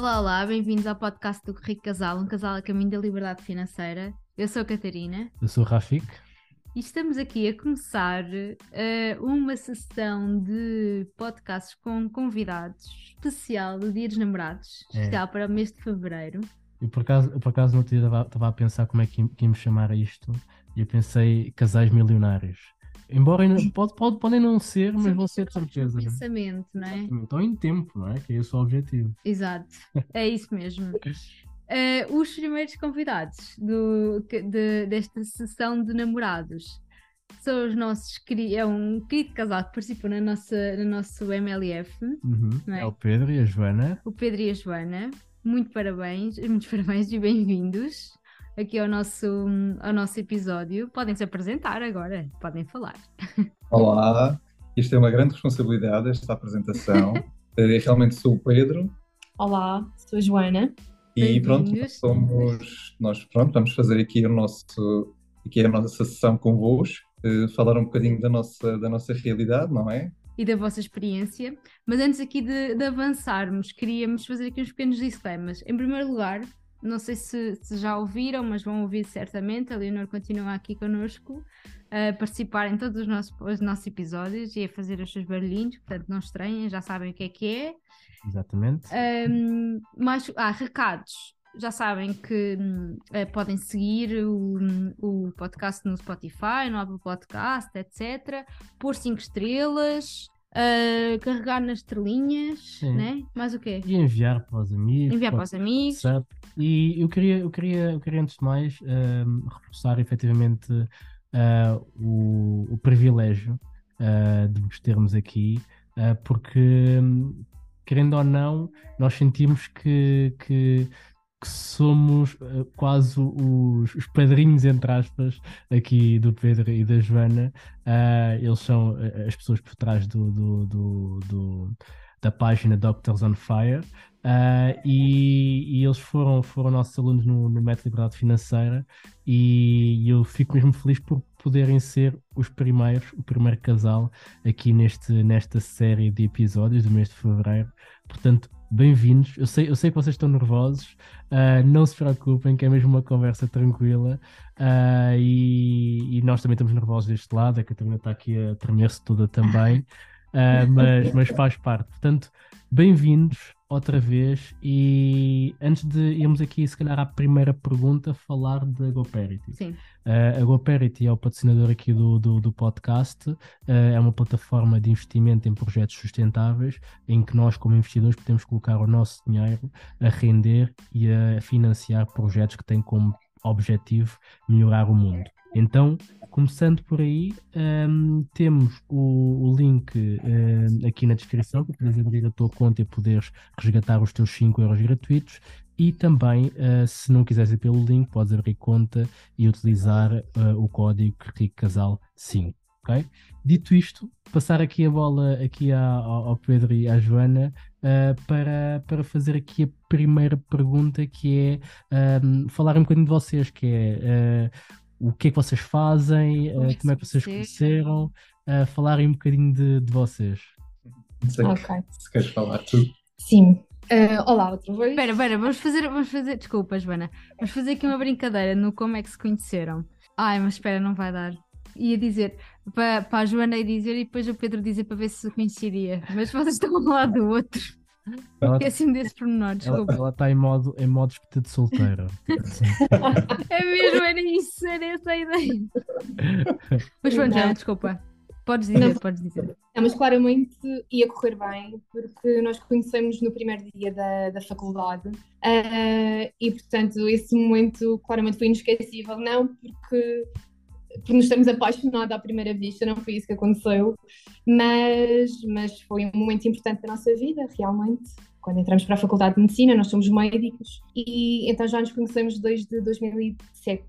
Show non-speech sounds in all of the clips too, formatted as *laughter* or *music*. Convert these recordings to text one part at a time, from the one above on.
Olá, olá, bem-vindos ao podcast do Rico Casal, um casal a caminho da liberdade financeira. Eu sou a Catarina. Eu sou o Rafik. E estamos aqui a começar uh, uma sessão de podcasts com convidados especial do Dia dos Namorados, é. especial para o mês de fevereiro. E por acaso, por acaso no dia estava a pensar como é que íamos chamar a isto, e eu pensei casais milionários. Embora *laughs* pode, pode, podem não ser, mas vão ser de certeza. Um pensamento, não é? Então em tempo, não é? Que é esse o objetivo. Exato, é isso mesmo. Uh, *laughs* os primeiros convidados do, de, desta sessão de namorados são os nossos é um querido casal que participou na nossa, no nosso MLF. Uhum. É? é? o Pedro e a Joana. O Pedro e a Joana. Muito parabéns, muitos *laughs* parabéns e bem-vindos aqui ao nosso, ao nosso episódio. Podem se apresentar agora, podem falar. Olá, isto é uma grande responsabilidade, esta apresentação. *laughs* Eu realmente sou o Pedro. Olá, sou a Joana. E pronto, nós somos, nós pronto, vamos fazer aqui o nosso, aqui a nossa sessão convosco, uh, falar um bocadinho da nossa, da nossa realidade, não é? E da vossa experiência. Mas antes aqui de, de avançarmos, queríamos fazer aqui uns pequenos disclaimers. Em primeiro lugar, não sei se, se, já ouviram, mas vão ouvir certamente. A Leonor continua aqui connosco a participar em todos os nossos, os nossos episódios e a fazer os seus barulhinhos, portanto não estranhem, já sabem o que é que é. Exatamente. Um, mas, ah, recados. Já sabem que uh, podem seguir o, o podcast no Spotify, no Apple Podcast, etc. Pôr 5 estrelas, uh, carregar nas estrelinhas, né? Mais o quê? E enviar para os amigos. Enviar para os amigos. WhatsApp. E eu queria, eu queria, eu queria antes de mais uh, reforçar efetivamente uh, o, o, privilégio de vos termos aqui, porque, querendo ou não, nós sentimos que, que, que somos quase os, os, padrinhos, entre aspas, aqui do Pedro e da Joana. eles são as pessoas por trás do, do, do, do da página Doctors on Fire. Uh, e, e, eles foram, foram nossos alunos no, no Método Liberdade Financeira e, eu fico mesmo feliz por poderem ser os primeiros, o primeiro casal aqui neste, nesta série de episódios do mês de Fevereiro. Portanto, bem-vindos. Eu sei, eu sei que vocês estão nervosos, uh, não se preocupem, que é mesmo uma conversa tranquila uh, e, e, nós também estamos nervosos deste lado. A Catarina está aqui a tremer-se toda também. Uh, *laughs* mas, mas faz parte. Portanto, bem-vindos outra vez. E antes de irmos aqui, se calhar, à primeira pergunta, falar da GoParity. Sim. Uh, a GoParity é o patrocinador aqui do, do, do podcast, uh, é uma plataforma de investimento em projetos sustentáveis, em que nós, como investidores, podemos colocar o nosso dinheiro a render e a financiar projetos que têm como objetivo melhorar o mundo. Então, começando por aí, um, temos o, o link um, aqui na descrição para poderes abrir a tua conta e poderes resgatar os teus 5 euros gratuitos. E também, uh, se não quiseres ir pelo link, podes abrir conta e utilizar uh, o código RICCASAL 5. Okay? Dito isto, passar aqui a bola aqui ao Pedro e à Joana uh, para, para fazer aqui a primeira pergunta que é um, falar um bocadinho de vocês, que é o que é que vocês fazem, como, uh, como é que vocês conheceram, uh, falarem um bocadinho de, de vocês. Não sei ok. Se queres falar tu. Sim. Uh, olá, outra vez. Espera, espera, vamos fazer, vamos fazer, desculpa, Joana, vamos fazer aqui uma brincadeira no como é que se conheceram. Ai, mas espera, não vai dar. Ia dizer para, para a Joana ir dizer e depois o Pedro dizer para ver se coincidia. Mas vocês estão um lado do outro. Esqueci-me desse pormenor, desculpa. Ela está em modo, em modo de solteira. *laughs* é mesmo, era isso, era essa a ideia. Mas pronto, já, desculpa. Podes dizer, não, podes dizer. Não, mas claramente ia correr bem, porque nós conhecemos no primeiro dia da, da faculdade uh, e, portanto, esse momento claramente foi inesquecível. Não porque por nos termos apaixonado à primeira vista, não foi isso que aconteceu, mas, mas foi um momento importante da nossa vida, realmente. Quando entramos para a Faculdade de Medicina, nós somos médicos e então já nos conhecemos desde 2007,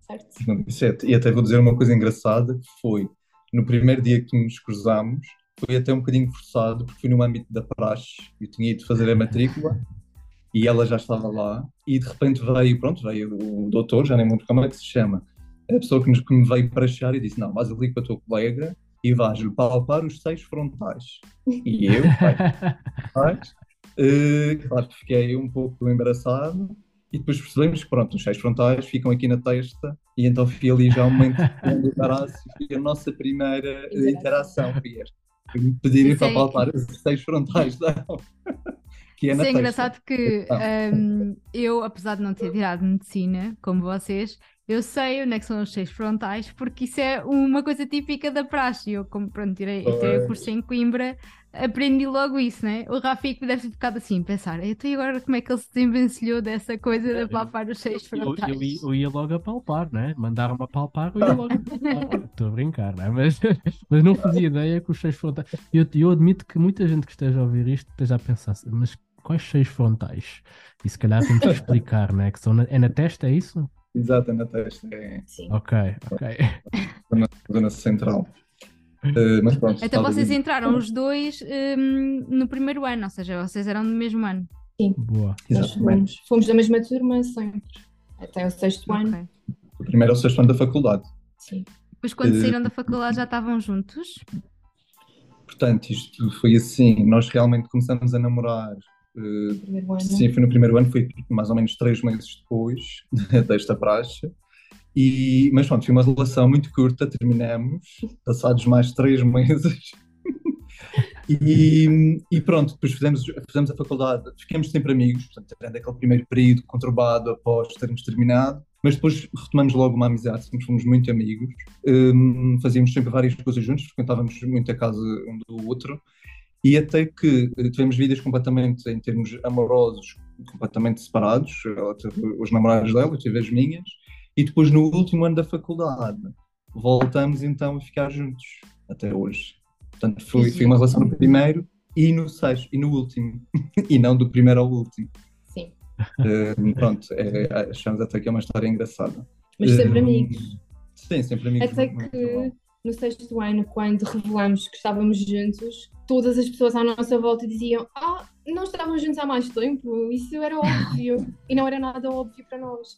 certo? 2007. E até vou dizer uma coisa engraçada, foi no primeiro dia que nos cruzámos, foi até um bocadinho forçado, porque foi no âmbito da praxe, eu tinha ido fazer a matrícula e ela já estava lá e de repente veio, pronto, veio o doutor, já nem lembro como é que se chama, a pessoa que, nos, que me veio para achar e disse: Não, vais ali com a tua colega e vais-lhe palpar os seis frontais. E eu, *laughs* vais, Uh, claro que fiquei um pouco embaraçado e depois percebemos que pronto, os seis frontais ficam aqui na testa e então fui ali já um momento de embaraço e foi a nossa primeira interação, Pierre. Pedirem para palpar os seis frontais *laughs* não. que é Isso é engraçado que um, eu, apesar de não ter tirado medicina, como vocês, eu sei onde é que são os seis frontais, porque isso é uma coisa típica da praxe. Eu, como pronto, tirei, tirei o curso em Coimbra, aprendi logo isso, né? O Rafik deve ter ficado assim, pensar, então e agora como é que ele se desenvencilhou dessa coisa de palpar os seis frontais? Eu, eu, eu, ia logo a palpar, né? Mandaram-me a palpar, eu ia logo *laughs* a palpar. Estou a brincar, né? Mas, *laughs* mas não fazia ideia que os seis frontais. Eu, eu admito que muita gente que esteja a ouvir isto esteja a pensar, mas quais seis frontais? E se calhar temos que explicar, né? Que são na... é na testa, é isso? Exato, na testa. É... Sim. Ok, ok. Na zona central. Uh, mas pronto, então vocês entraram os dois um, no primeiro ano, ou seja, vocês eram do mesmo ano. Sim. Boa. Fomos, fomos, da mesma turma sempre, até o sexto okay. ano. O primeiro ao sexto ano da faculdade. Sim. Depois quando uh, saíram da faculdade já estavam juntos? Portanto, isto foi assim, nós realmente começamos a namorar Sim, foi no primeiro ano, foi mais ou menos três meses depois *laughs* desta praxe. E, mas pronto, foi uma relação muito curta, terminamos, passados mais três meses. *laughs* e, e, pronto, depois fizemos, fizemos a faculdade, ficamos sempre amigos, portanto, tendo aquele primeiro período conturbado após termos terminado, mas depois retomamos logo uma amizade, fomos muito amigos, um, fazíamos sempre várias coisas juntos, frequentávamos muito a casa um do outro, e até que tivemos vidas completamente, em termos amorosos, completamente separados, ela teve os namorados dela, eu tive as minhas, e depois, no último ano da faculdade, voltamos então a ficar juntos, até hoje. Portanto, foi, foi uma relação no primeiro e no sexto, e no último, *laughs* e não do primeiro ao último. Sim. Uh, pronto, é, achamos até que é uma história engraçada. Mas sempre uh, amigos. Sim, sempre amigos. Até que no sexto ano, quando revelamos que estávamos juntos, todas as pessoas à nossa volta diziam: Ah, não estávamos juntos há mais tempo, isso era óbvio. e não era nada óbvio para nós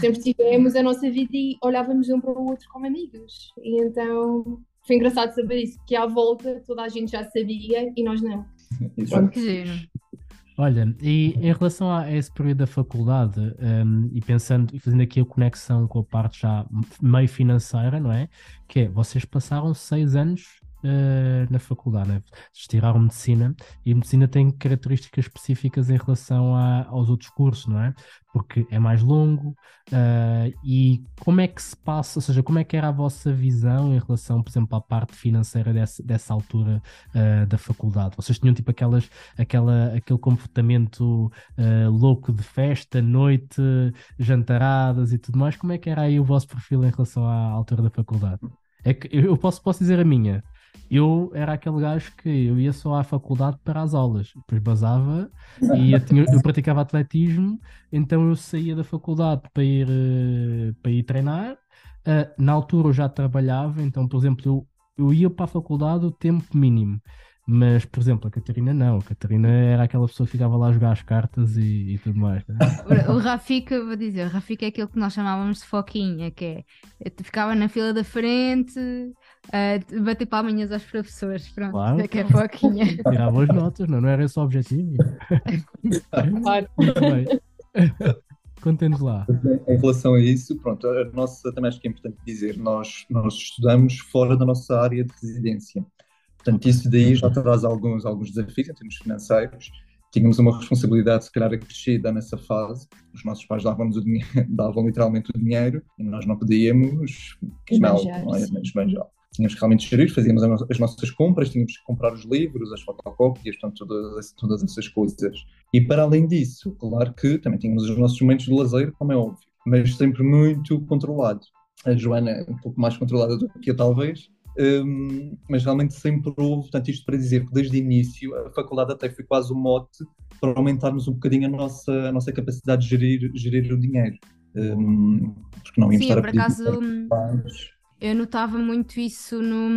sempre tivemos a nossa vida e olhávamos um para o outro como amigos. E então foi engraçado saber isso, que à volta toda a gente já sabia e nós não. Que giro. Olha, e em relação a esse período da faculdade, um, e pensando e fazendo aqui a conexão com a parte já meio financeira, não é? Que é, vocês passaram seis anos uh, na faculdade, né? tiraram medicina e medicina tem características específicas em relação a, aos outros cursos, não é? Porque é mais longo uh, e como é que se passa, ou seja, como é que era a vossa visão em relação, por exemplo, à parte financeira dessa, dessa altura uh, da faculdade? Vocês tinham tipo aquelas, aquela, aquele comportamento louco de festa, noite, jantaradas e tudo mais? Como é que era aí o vosso perfil em relação à altura da faculdade? É que eu posso, posso dizer a minha eu era aquele gajo que eu ia só à faculdade para as aulas, depois basava e eu, tinha, eu praticava atletismo, então eu saía da faculdade para ir, eh, para ir treinar. Uh, na altura eu já trabalhava, então, por exemplo, eu, eu ia para a faculdade o tempo mínimo. Mas, por exemplo, a Catarina não. A Catarina era aquela pessoa que ficava lá a jogar as cartas e, e tudo mais. Né? O, Rafika, vou dizer, o Rafika é aquele que nós chamávamos de foquinha, que é, ficava na fila da frente, uh, bater palminhas aos professores, pronto, claro, é que é foquinha. *laughs* Tirava as notas, não, não era esse o objetivo. claro. Muito bem. Contemos lá. Em relação a isso, pronto, a nossa, também acho que é importante dizer, nós, nós estudamos fora da nossa área de residência. Portanto, isso daí já traz alguns, alguns desafios em termos financeiros. Tínhamos uma responsabilidade, se calhar, acrescida nessa fase. Os nossos pais davam-nos o dinheiro, *laughs* davam literalmente o dinheiro e nós não podíamos esbanjar. É? esbanjar. Tínhamos que realmente gerir, fazíamos as nossas compras, tínhamos que comprar os livros, as fotocópias, portanto, todas, todas essas coisas. E para além disso, claro que também tínhamos os nossos momentos de lazer, como é óbvio, mas sempre muito controlado. A Joana um pouco mais controlada do que eu, talvez, um, mas realmente sempre houve, portanto, isto para dizer que desde o início a faculdade até foi quase um mote para aumentarmos um bocadinho a nossa, a nossa capacidade de gerir, gerir o dinheiro. Um, porque não íamos Sim, estar pedir acaso, eu notava muito isso no,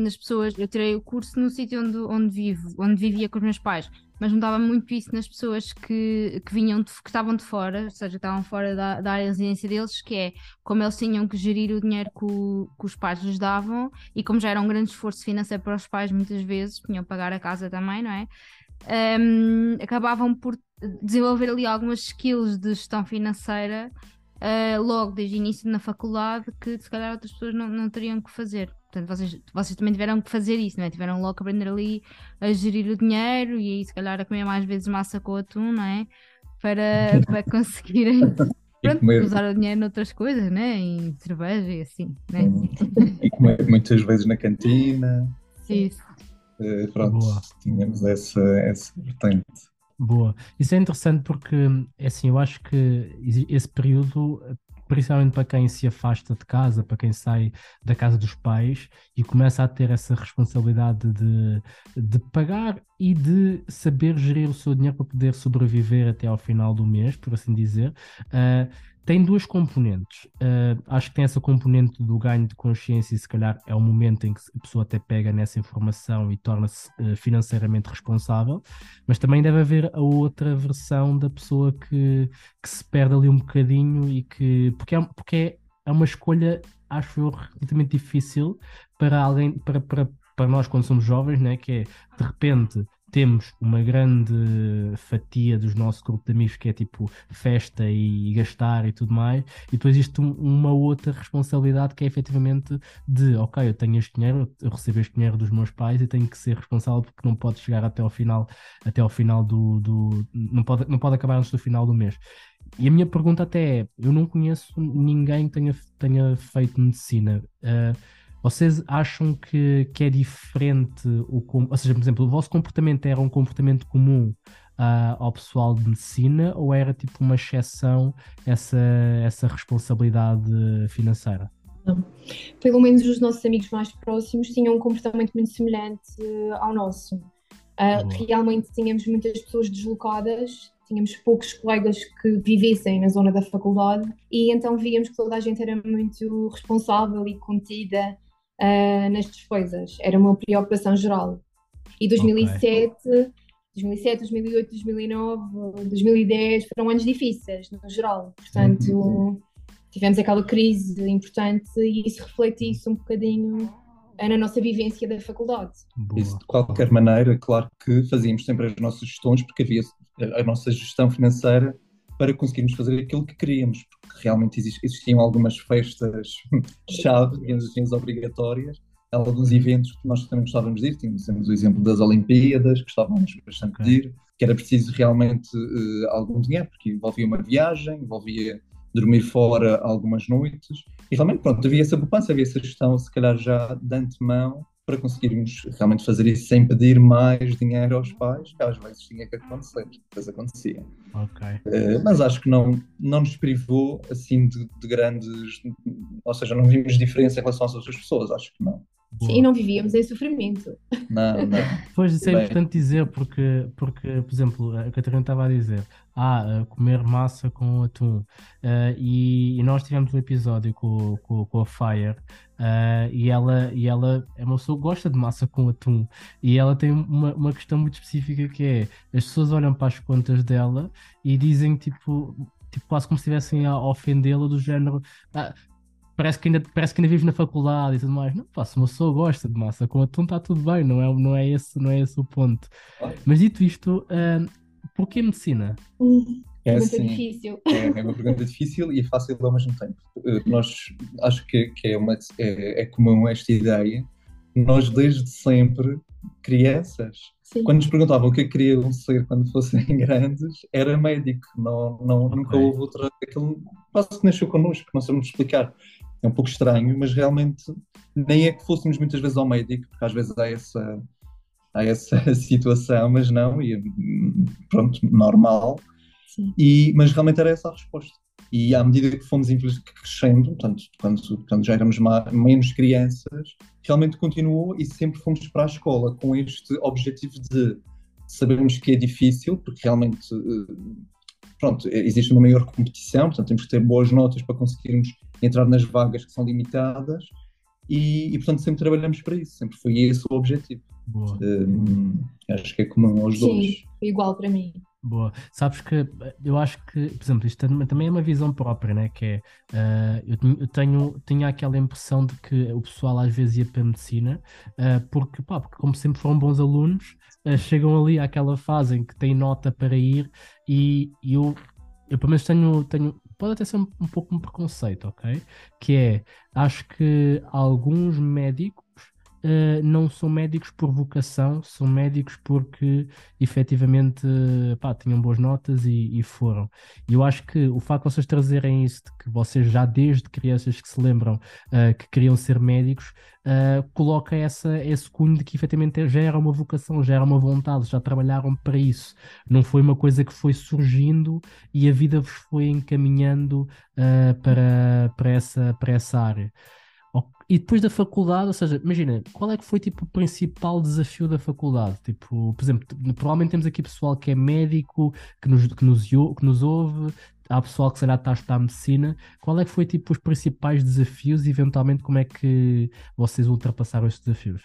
nas pessoas. Eu tirei o curso no sítio onde, onde vivo, onde vivia com os meus pais, mas notava muito isso nas pessoas que, que vinham, de, que estavam de fora, ou seja, estavam fora da, da área de residência deles, que é como eles tinham que gerir o dinheiro que, o, que os pais lhes davam e como já era um grande esforço financeiro para os pais, muitas vezes, tinham que pagar a casa também, não é? um, acabavam por desenvolver ali algumas skills de gestão financeira uh, logo desde o início na faculdade que se calhar outras pessoas não, não teriam que fazer. Portanto, vocês, vocês também tiveram que fazer isso, não é? Tiveram logo que aprender ali a gerir o dinheiro e aí se calhar a comer mais vezes massa com atum, não é? Para, *laughs* para conseguirem pronto, usar o dinheiro noutras coisas, né? Em cerveja e assim, né? E comer muitas vezes na cantina. Isso. Uh, pronto, Boa. tínhamos essa, essa vertente. Boa. Isso é interessante porque, é assim, eu acho que esse período, principalmente para quem se afasta de casa, para quem sai da casa dos pais e começa a ter essa responsabilidade de, de pagar e de saber gerir o seu dinheiro para poder sobreviver até ao final do mês, por assim dizer. Uh, tem duas componentes. Uh, acho que tem essa componente do ganho de consciência e se calhar é o momento em que a pessoa até pega nessa informação e torna-se uh, financeiramente responsável, mas também deve haver a outra versão da pessoa que, que se perde ali um bocadinho e que. Porque é, porque é, é uma escolha, acho eu, relativamente difícil para alguém, para, para, para nós quando somos jovens, né? que é de repente temos uma grande fatia dos nossos grupos de amigos que é tipo festa e gastar e tudo mais, e depois um, uma outra responsabilidade que é efetivamente de ok, eu tenho este dinheiro, eu recebo este dinheiro dos meus pais e tenho que ser responsável porque não pode chegar até ao final, até ao final do, do não, pode, não pode acabar antes do final do mês. E a minha pergunta até é: eu não conheço ninguém que tenha, tenha feito medicina. Uh, vocês acham que, que é diferente, o, ou seja, por exemplo, o vosso comportamento era um comportamento comum uh, ao pessoal de medicina ou era tipo uma exceção essa, essa responsabilidade financeira? Não. Pelo menos os nossos amigos mais próximos tinham um comportamento muito semelhante ao nosso. Uh, realmente tínhamos muitas pessoas deslocadas, tínhamos poucos colegas que vivessem na zona da faculdade e então víamos que toda a gente era muito responsável e contida uh, nestas coisas. Era uma preocupação geral. E 2007, okay. 2007, 2008, 2009, 2010 foram anos difíceis, no geral. Portanto, uhum. tivemos aquela crise importante e isso reflete-se um bocadinho na nossa vivência da faculdade. Isso, de qualquer maneira, claro que fazíamos sempre as nossas gestões, porque havia a nossa gestão financeira para conseguirmos fazer aquilo que queríamos, porque realmente existiam algumas festas-chave, *laughs* digamos assim, obrigatórias, alguns eventos que nós também gostávamos de ir, tínhamos o exemplo das Olimpíadas, que gostávamos bastante okay. de ir, que era preciso realmente uh, algum dinheiro, porque envolvia uma viagem, envolvia dormir fora algumas noites, e realmente, pronto, havia essa poupança, havia essa gestão, se calhar já de antemão, para conseguirmos realmente fazer isso sem pedir mais dinheiro aos pais, que às vezes tinha que acontecer, depois acontecia. Okay. Uh, mas acho que não, não nos privou assim de, de, grandes, ou seja, não vimos diferença em relação às outras pessoas, acho que não. Sim, e não vivíamos em sofrimento. Não, não. Pois isso é Bem. importante dizer, porque, porque, por exemplo, a Catarina estava a dizer, ah, comer massa com atum. Uh, e, e, nós tivemos um episódio com, com, com a Fire uh, e, ela, e ela é uma pessoa que gosta de massa com atum. E ela tem uma, uma questão muito específica que é, as pessoas olham para as contas dela e dizem tipo, tipo quase como se estivessem a ofendê-la do género ah, parece que, ainda, parece que ainda vives na faculdade e tudo mais. Não, pá, se uma pessoa gosta de massa com atum, está tudo bem, não é, não é, esse, não é esse o ponto. Mas dito isto, uh, porquê medicina? É, assim, difícil. É, é, uma pergunta difícil e é fácil ao mesmo tempo. Uh, nós acho que, que é, uma, é, é comum esta ideia. Nós desde sempre, crianças, Sim. quando nos perguntavam o que queriam ser quando fossem *laughs* grandes, era médico. Não, não, okay. Nunca houve outra. Aquilo quase que nasceu connosco, não sabemos explicar é um pouco estranho, mas realmente nem é que fôssemos muitas vezes ao médico, porque às vezes há essa, há essa *laughs* situação, mas não, e pronto, normal. E, mas realmente era essa a resposta. E à medida que fomos crescendo, portanto, quando, quando já éramos menos crianças, realmente continuou e sempre fomos para a escola com este objetivo de sabermos que é difícil, porque realmente eh, pronto, existe uma maior competição, portanto temos que ter boas notas para conseguirmos entrar nas vagas que são limitadas e, e portanto sempre trabalhamos para isso, sempre foi esse o objetivo. Um, acho que é comum aos Sim, dois. igual para mim. Boa. Sabes que eu acho que, por exemplo, isto também é uma visão própria, né? Que é, uh, eu, tenho, tinha aquela impressão de que o pessoal às vezes ia para a medicina, uh, porque, pá, porque como sempre foram bons alunos, uh, chegam ali àquela fase em que têm nota para ir e, e eu, eu pelo menos tenho, tenho pode até ser um, um pouco um preconceito, ok? Que é, acho que alguns médicos uh, não são médicos por vocação, são médicos porque efetivamente pá, tinham boas notas e, e, foram. E eu acho que o facto de vocês trazerem isso, de que vocês já desde crianças que se lembram uh, que queriam ser médicos, uh, coloca essa, esse cunho de que efetivamente já era uma vocação, já era uma vontade, já trabalharam para isso. Não foi uma coisa que foi surgindo e a vida vos foi encaminhando para, para, essa, para essa área. E depois da faculdade, ou seja, imagina, qual é que foi tipo o principal desafio da faculdade? Tipo, por exemplo, provavelmente temos aqui pessoal que é médico, que nos, que nos, que nos ouve, há pessoal que será está a estudar medicina. Qual é que foi tipo os principais desafios e eventualmente como é que vocês ultrapassaram esses desafios?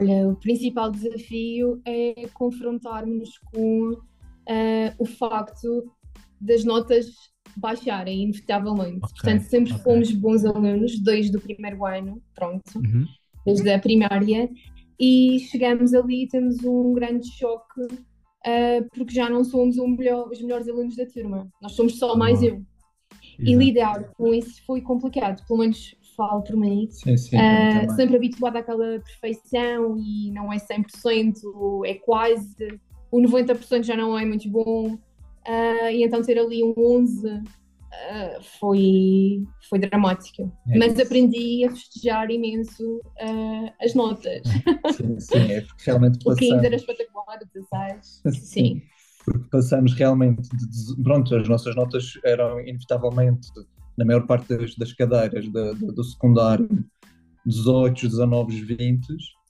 Olha, o principal desafio é confrontarmos com uh, o facto das notas baixarem, inevitavelmente. Okay, Portanto, sempre okay. fomos bons alunos, desde o primeiro ano, pronto, uhum. desde a primária, e chegamos ali e temos um grande choque, uh, porque já não somos melhor, os melhores alunos da turma, nós somos só mais eu. E lidar com isso foi complicado, pelo menos falo por mim. Sim, sim, uh, sempre habituada àquela perfeição e não é 100%, é quase. O 90% já não é muito bom. Uh, e então ter ali um 11 uh, ah, foi, foi dramático. É Mas aprendi a festejar imenso uh, as notas. Sim, sim, é porque realmente *laughs* passamos... O 15 era espetacular, 16. Sim. Porque passamos realmente, de, pronto, as nossas notas eram inevitavelmente, na maior parte das, das cadeiras do, do, do secundário, 18, 19, 20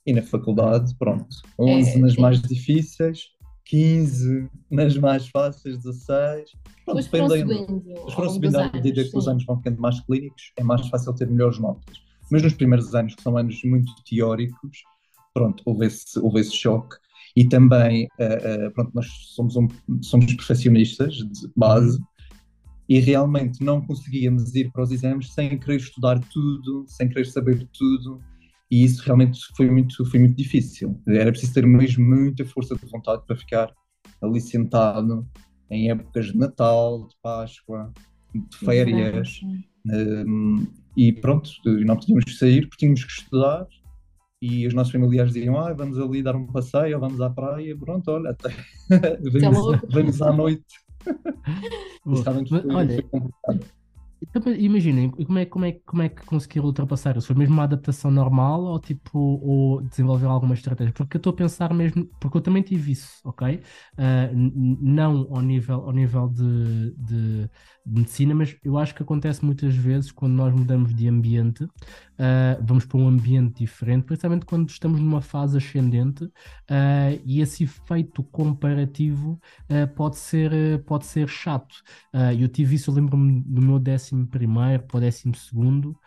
e na faculdade, pronto, 11 é, nas sim. mais difíceis 15, nas mais fáceis, 16. Pronto, Os foram subindo. Os foram subindo à medida que os anos vão ficando mais clínicos, é mais fácil ter melhores notas. Mas nos primeiros anos, que são anos muito teóricos, pronto, houve esse, houve esse choque. E também, uh, uh, pronto, nós somos, um, somos perfeccionistas de base e realmente não conseguíamos ir para os exames sem querer estudar tudo, sem querer saber tudo e isso realmente foi muito, foi muito difícil. Era preciso ter mesmo muita força de vontade para ficar ali sentado em épocas de Natal, de Páscoa, de férias. Um, e pronto, não podíamos sair porque tínhamos que estudar. E os nossos familiares diziam: ah, vamos ali dar um passeio, ou vamos à praia. Pronto, olha, até *laughs* vamos, vamos à noite. *laughs* Foi, olha, imaginem, como é, como, é, como é que conseguiram ultrapassar isso? Foi mesmo uma adaptação normal ou tipo ou desenvolver alguma estratégia? Porque eu estou a pensar mesmo, porque eu também tive isso, ok? Uh, não ao nível, ao nível de, de, medicina, mas eu acho que acontece muitas vezes quando nós mudamos de ambiente, uh, vamos para um ambiente diferente, principalmente quando estamos numa fase ascendente, uh, e esse efeito comparativo pode, ser, pode ser chato. eu tive isso, eu lembro-me do meu décimo primeiro para o décimo segundo,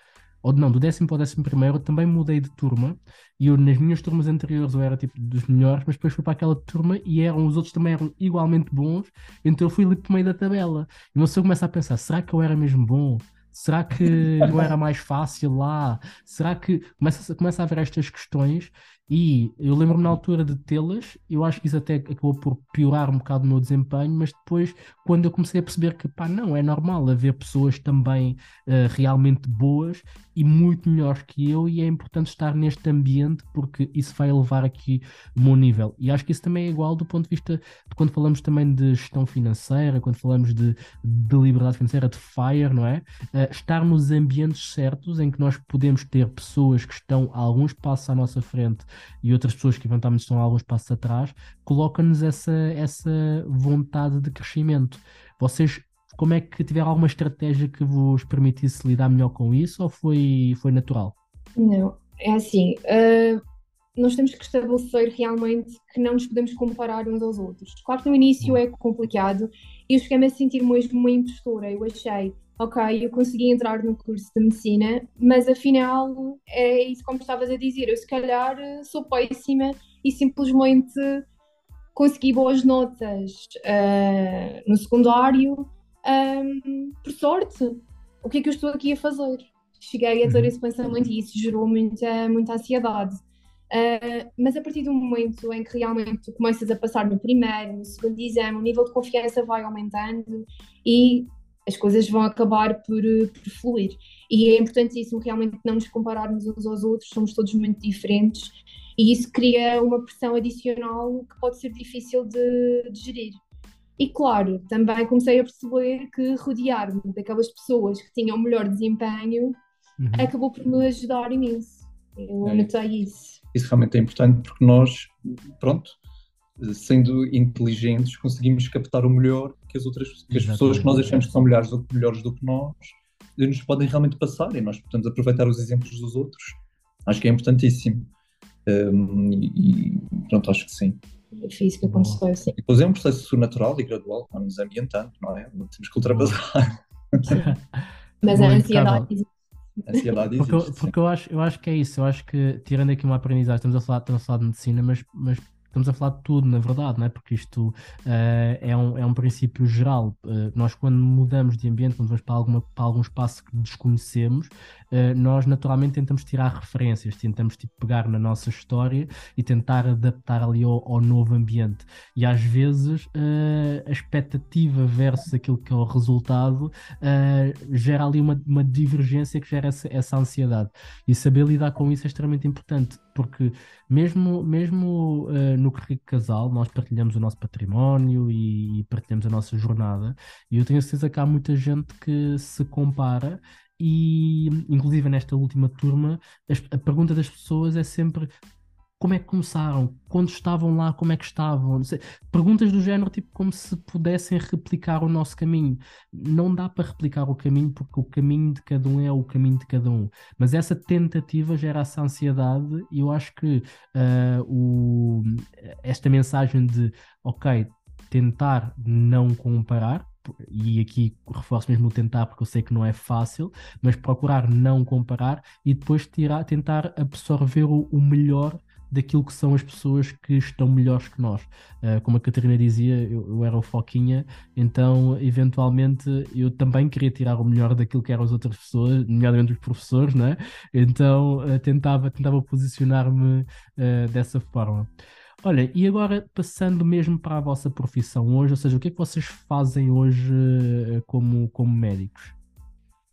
ou não, do décimo para o décimo primeiro, também mudei de turma, e eu nas minhas turmas anteriores eu era tipo dos melhores, mas depois fui para aquela turma e eram, os outros também eram igualmente bons, então eu fui ali para o meio da tabela. E você começa a pensar, será que eu era mesmo bom? Será que não era mais fácil lá? Será que começa, começa a haver estas questões e eu lembro-me na altura de tê-las, eu acho que isso até acabou por piorar um bocado o meu desempenho, mas depois, quando eu comecei a perceber que, pá, não, é normal haver pessoas também uh, realmente boas e muito melhores que eu, e é importante estar neste ambiente porque isso vai elevar aqui o meu nível. E acho que isso também é igual do ponto de vista de quando falamos também de gestão financeira, quando falamos de, de liberdade financeira, de FIRE, não é? Uh, estar nos ambientes certos em que nós podemos ter pessoas que estão a alguns passos à nossa frente e outras pessoas que eventualmente estão alguns passos atrás, coloca-nos essa, essa vontade de crescimento. Vocês, como é que tiveram alguma estratégia que vos permitisse lidar melhor com isso ou foi, foi natural? Não, é assim. Uh, nós temos que estabelecer realmente que não nos podemos comparar uns aos outros. Claro que no início é complicado e eu cheguei-me a sentir mesmo uma impostura. Eu achei, ok, eu consegui entrar no curso de medicina, mas afinal é isso como estavas a dizer, eu se calhar sou péssima e simplesmente consegui boas notas uh, no secundário, um, por sorte, o que é que eu estou aqui a fazer? Cheguei a ter uhum. esse pensamento e isso gerou muita, muita ansiedade. Uh, mas a partir do momento em que realmente tu começas a passar no primeiro, no segundo exame, o nível de confiança vai aumentando e as coisas vão acabar por, por fluir. E é importantíssimo realmente não nos compararmos uns aos outros, somos todos muito diferentes e isso cria uma pressão adicional que pode ser difícil de, de gerir. E claro, também comecei a perceber que rodear-me daquelas pessoas que tinham melhor desempenho uhum. acabou por me ajudar imenso. Eu é. notei isso. Isso realmente é importante porque nós, pronto, sendo inteligentes, conseguimos captar o melhor que as outras que as pessoas que nós achamos que são melhores, melhores do que nós nos podem realmente passar e nós podemos aproveitar os exemplos dos outros. Acho que é importantíssimo. Um, e pronto, acho que sim. É difícil que aconteceu assim. depois é um processo natural e gradual, vamos ambientando, não é? Temos que ultrapassar. Mas a ansiedade existe. A ansiedade existe. Porque, porque eu, acho, eu acho que é isso, eu acho que tirando aqui uma aprendizagem, estamos a falar, estamos a falar de medicina, mas, mas estamos a falar de tudo, na verdade, não é? porque isto uh, é, um, é um princípio geral. Uh, nós, quando mudamos de ambiente, quando vamos para, alguma, para algum espaço que desconhecemos, uh, nós naturalmente tentamos tirar referências, tentamos tipo, pegar na nossa história e tentar adaptar ali ao, ao novo ambiente. E às vezes a expectativa versus aquilo que é o resultado gera ali uma, uma divergência que gera essa, essa ansiedade. E saber lidar com isso é extremamente importante, porque mesmo, mesmo uh, no Rico Casal, nós partilhamos o nosso património e, e partilhamos a nossa jornada, e eu tenho a certeza que há muita gente que se compara e inclusive nesta última turma a pergunta das pessoas é sempre como é que começaram, quando estavam lá, como é que estavam. Perguntas do género, tipo, como se pudessem replicar o nosso caminho. Não dá para replicar o caminho, porque o caminho de cada um é o caminho de cada um. Mas essa tentativa gera essa ansiedade, e eu acho que uh, o, esta mensagem de, ok, tentar não comparar, e aqui reforço mesmo o tentar porque eu sei que não é fácil, mas procurar não comparar e depois tirar, tentar absorver o, o melhor daquilo que são as pessoas que estão melhores que nós. Uh, como a Catarina dizia, eu, eu, era o Foquinha, então eventualmente eu também queria tirar o melhor daquilo que eram as outras pessoas, nomeadamente os professores, né? então uh, tentava, tentava posicionar-me uh, dessa forma. Olha, e agora passando mesmo para a vossa profissão hoje, ou seja, o que é que vocês fazem hoje como, como médicos?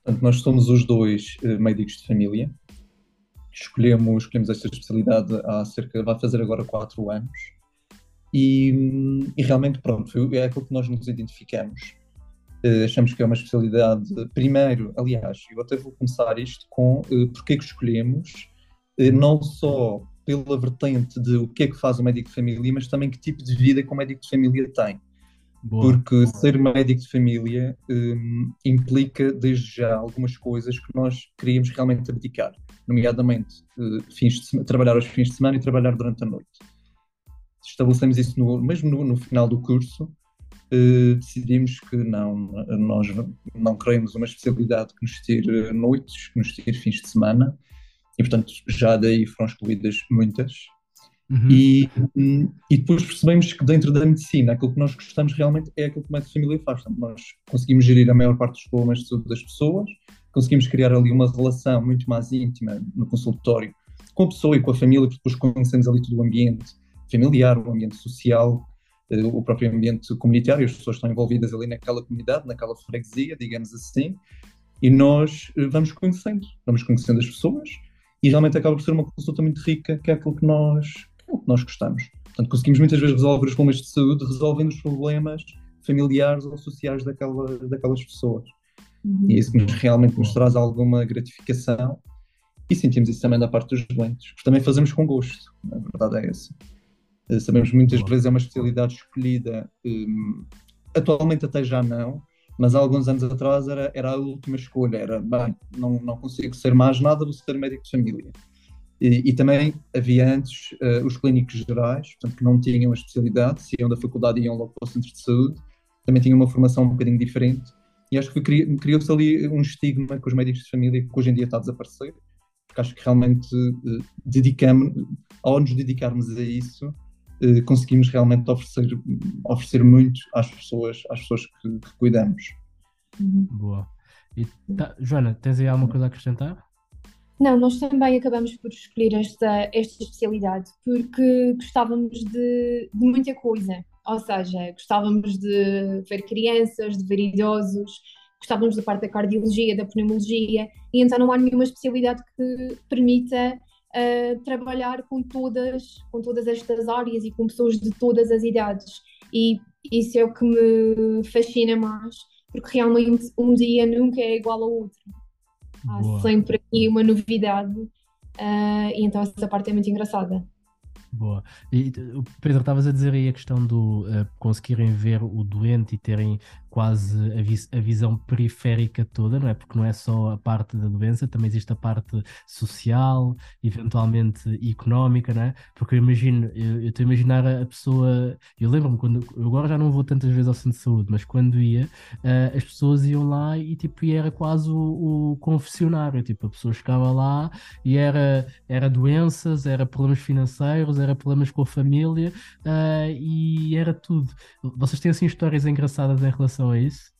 Portanto, nós somos os dois médicos de família, escolhemos, escolhemos esta especialidade há cerca, vai fazer agora quatro anos, e, e realmente, pronto, foi, é aquilo que nós nos identificamos. Uh, achamos que é uma especialidade, primeiro, aliás, eu até vou começar isto com uh, porque é que escolhemos, uh, não só pela vertente de o que é que faz o médico de família, mas também que tipo de vida que o médico de família tem. Boa, porque ser médico de família um, implica desde já algumas coisas que nós queríamos realmente abdicar nomeadamente uh, fins de semana, trabalhar aos fins de semana e trabalhar durante a noite. Estabelecemos isso no, mesmo no, no final do curso, uh, decidimos que não, nós não queremos uma especialidade que nos tire noites, que nos tire fins de semana, e portanto já daí foram excluídas muitas. Uhum. E, e depois percebemos que dentro da medicina aquilo que nós gostamos realmente é aquilo que o médico família faz. Portanto, nós conseguimos gerir a maior parte dos problemas de saúde das pessoas, conseguimos criar ali uma relação muito mais íntima no consultório com a pessoa e com a família, porque depois conhecemos ali todo o ambiente familiar, o ambiente social, eh, o próprio ambiente comunitário, as pessoas estão envolvidas ali naquela comunidade, naquela freguesia, digamos assim, e nós eh, vamos conhecendo, vamos conhecendo as pessoas e realmente acaba por ser uma consulta muito rica, que é aquilo que nós, que é que nós gostamos. Portanto, conseguimos muitas vezes resolver os problemas de saúde resolvendo os problemas familiares ou sociais daquela, daquelas pessoas. Uhum. E isso nos, realmente nos traz alguma gratificação e sentimos isso também da parte dos doentes, porque também fazemos com gosto, a verdade é essa. Eh, sabemos que muitas vezes é uma especialidade escolhida, um, atualmente até já não, mas há alguns anos atrás era, era a última escolha, era, bem, não, não consigo ser mais nada, vou ser médico de família. E, e também havia antes uh, os clínicos gerais, portanto, que não tinham a especialidade, se iam da faculdade e iam logo para o centro de saúde, também tinham uma formação um bocadinho diferente, e acho que criou-se ali um estigma com os médicos de família que hoje em dia está a desaparecer, porque acho que realmente uh, dedicamos, ao nos dedicarmos a isso, uh, eh, conseguimos realmente oferecer, oferecer muito às pessoas, às pessoas que, que cuidamos. Uhum. Boa. E, tá, Joana, tens aí alguma coisa a acrescentar? Não, nós também acabamos por escolher esta, esta especialidade porque gostávamos de, de muita coisa. Ou seja, gostávamos de ver crianças, de ver idosos, gostávamos da parte da cardiologia, da pneumologia, e então não há nenhuma especialidade que permita uh, trabalhar com todas, com todas estas áreas e com pessoas de todas as idades. E isso é o que me fascina mais, porque realmente um dia nunca é igual ao outro. Há Boa. sempre aqui uma novidade, uh, e então essa parte é muito engraçada. Boa. E Pedro, estavas a dizer aí a questão do uh, conseguirem ver o doente e terem quase a, a, visão periférica toda, não é? Porque não é só a parte da doença, também existe a parte social, eventualmente económica, não é? Porque eu imagino, eu estou a imaginar a pessoa, eu lembro-me quando, eu agora já não vou tantas vezes ao centro de saúde, mas quando ia, uh, as pessoas iam lá e tipo, e era quase o, o confessionário, tipo, a pessoa chegava lá e era, era doenças, era problemas financeiros, era problemas com a família uh, e era tudo. Vocês têm assim histórias engraçadas em relação relação a isso?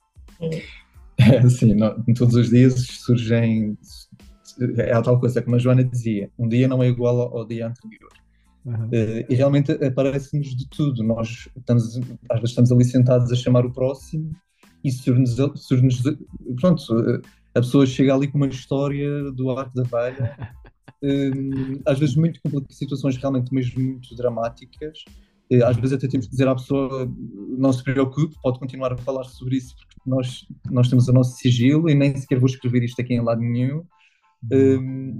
É, sim, não, todos os dias surgem. É a tal coisa, como a Joana dizia, um dia não é igual ao, ao dia anterior. Uhum. Uh, e realmente aparece-nos de tudo. Nós estamos, às vezes estamos ali sentados a chamar o próximo e surge-nos. Surge pronto, a pessoa chega ali com uma história do arco da velha, uh, *laughs* às vezes muito complicadas, situações realmente mesmo muito dramáticas, às vezes até temos que dizer à pessoa não se preocupe, pode continuar a falar sobre isso porque nós, nós temos o nosso sigilo e nem sequer vou escrever isto aqui em lado nenhum. Um,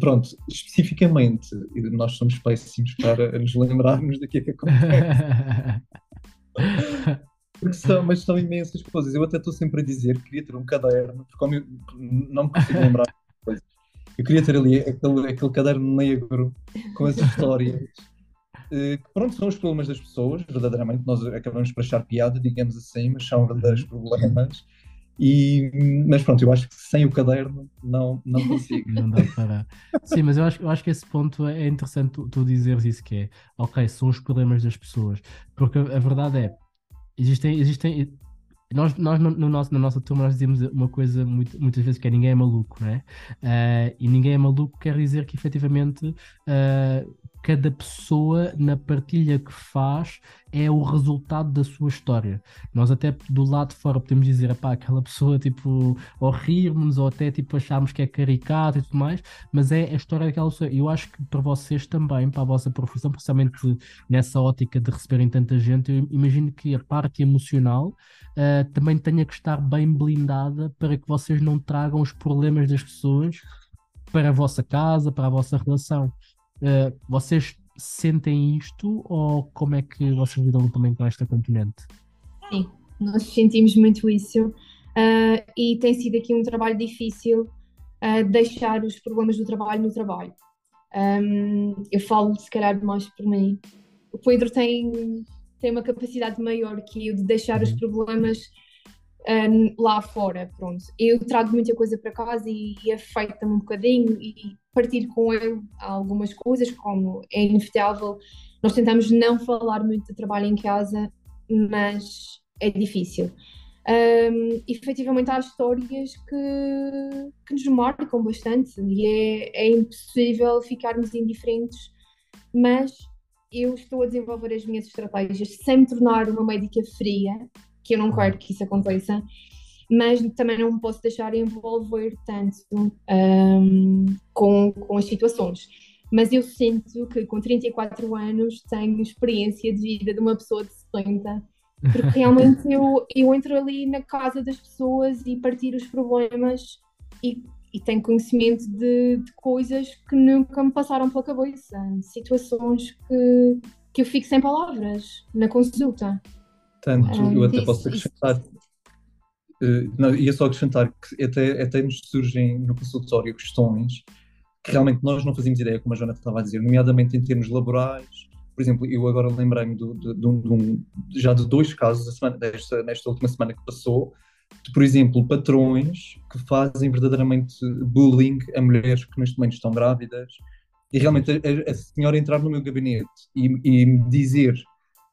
pronto, especificamente, nós somos péssimos para *laughs* nos lembrarmos do que é que acontece. são, mas são imensas coisas. Eu até estou sempre a dizer que queria ter um caderno, porque como eu não me consigo lembrar de coisas, eu queria ter ali aquele, aquele caderno negro com as *laughs* histórias eh, que pronto, são os problemas das pessoas, verdadeiramente, nós acabamos por achar piada, digamos assim, mas são verdadeiros uhum. problemas. E, mas pronto, eu acho que sem o caderno não, não consigo. Não dá para. Sim, mas eu acho, eu acho que esse ponto é interessante tu, tu dizeres isso que é, ok, são os problemas das pessoas, porque a, a verdade é, existem, existem nós, nós no, no, nosso, na nossa turma nós dizemos uma coisa muito, muitas vezes que é ninguém é maluco, não é? Uh, e ninguém é maluco quer dizer que efetivamente uh, cada pessoa na partilha que faz é o resultado da sua história. Nós até do lado de fora podemos dizer, pá, aquela pessoa tipo, ou rirmos ou até tipo acharmos que é caricato e tudo mais, mas é a história daquela pessoa. Eu acho que para vocês também, para a vossa profissão, principalmente nessa ótica de receberem tanta gente, eu imagino que a parte emocional uh, também tenha que estar bem blindada para que vocês não tragam os problemas das pessoas para a vossa casa, para a vossa relação. Uh, vocês sentem isto ou como é que vocês lidam também com esta componente? Sim, nós sentimos muito isso uh, e tem sido aqui um trabalho difícil uh, deixar os problemas do trabalho no trabalho. Um, eu falo se calhar mais por mim. O Pedro tem, tem uma capacidade maior que eu de deixar os uhum. problemas um, lá fora, pronto. Eu trago muita coisa para casa e, e afeita-me um bocadinho e partir com ele algumas coisas, como é inevitável. Nós tentamos não falar muito de trabalho em casa, mas é difícil. Um, efetivamente há histórias que, que nos marcam bastante e é, é impossível ficarmos indiferentes, mas eu estou a desenvolver as minhas estratégias sem me tornar uma médica fria, que eu não quero que isso aconteça, mas também não me posso deixar envolver tanto um, com, com as situações. Mas eu sinto que com 34 anos tenho experiência de vida de uma pessoa de 70, porque *laughs* realmente eu, eu entro ali na casa das pessoas e partilho os problemas e, e tenho conhecimento de, de coisas que nunca me passaram pela cabeça, situações que, que eu fico sem palavras na consulta. Tanto, eu até posso acrescentar. Uh, não, ia só acrescentar que até, até nos surgem no consultório questões que realmente nós não fazíamos ideia, como a Joana estava a dizer, nomeadamente em termos laborais. Por exemplo, eu agora lembrei-me de, de, de, um, já de dois casos semana, desta, nesta última semana que passou, de, por exemplo, patrões que fazem verdadeiramente bullying a mulheres que neste momento estão grávidas, E realmente a, a senhora entrar no meu gabinete e, e me dizer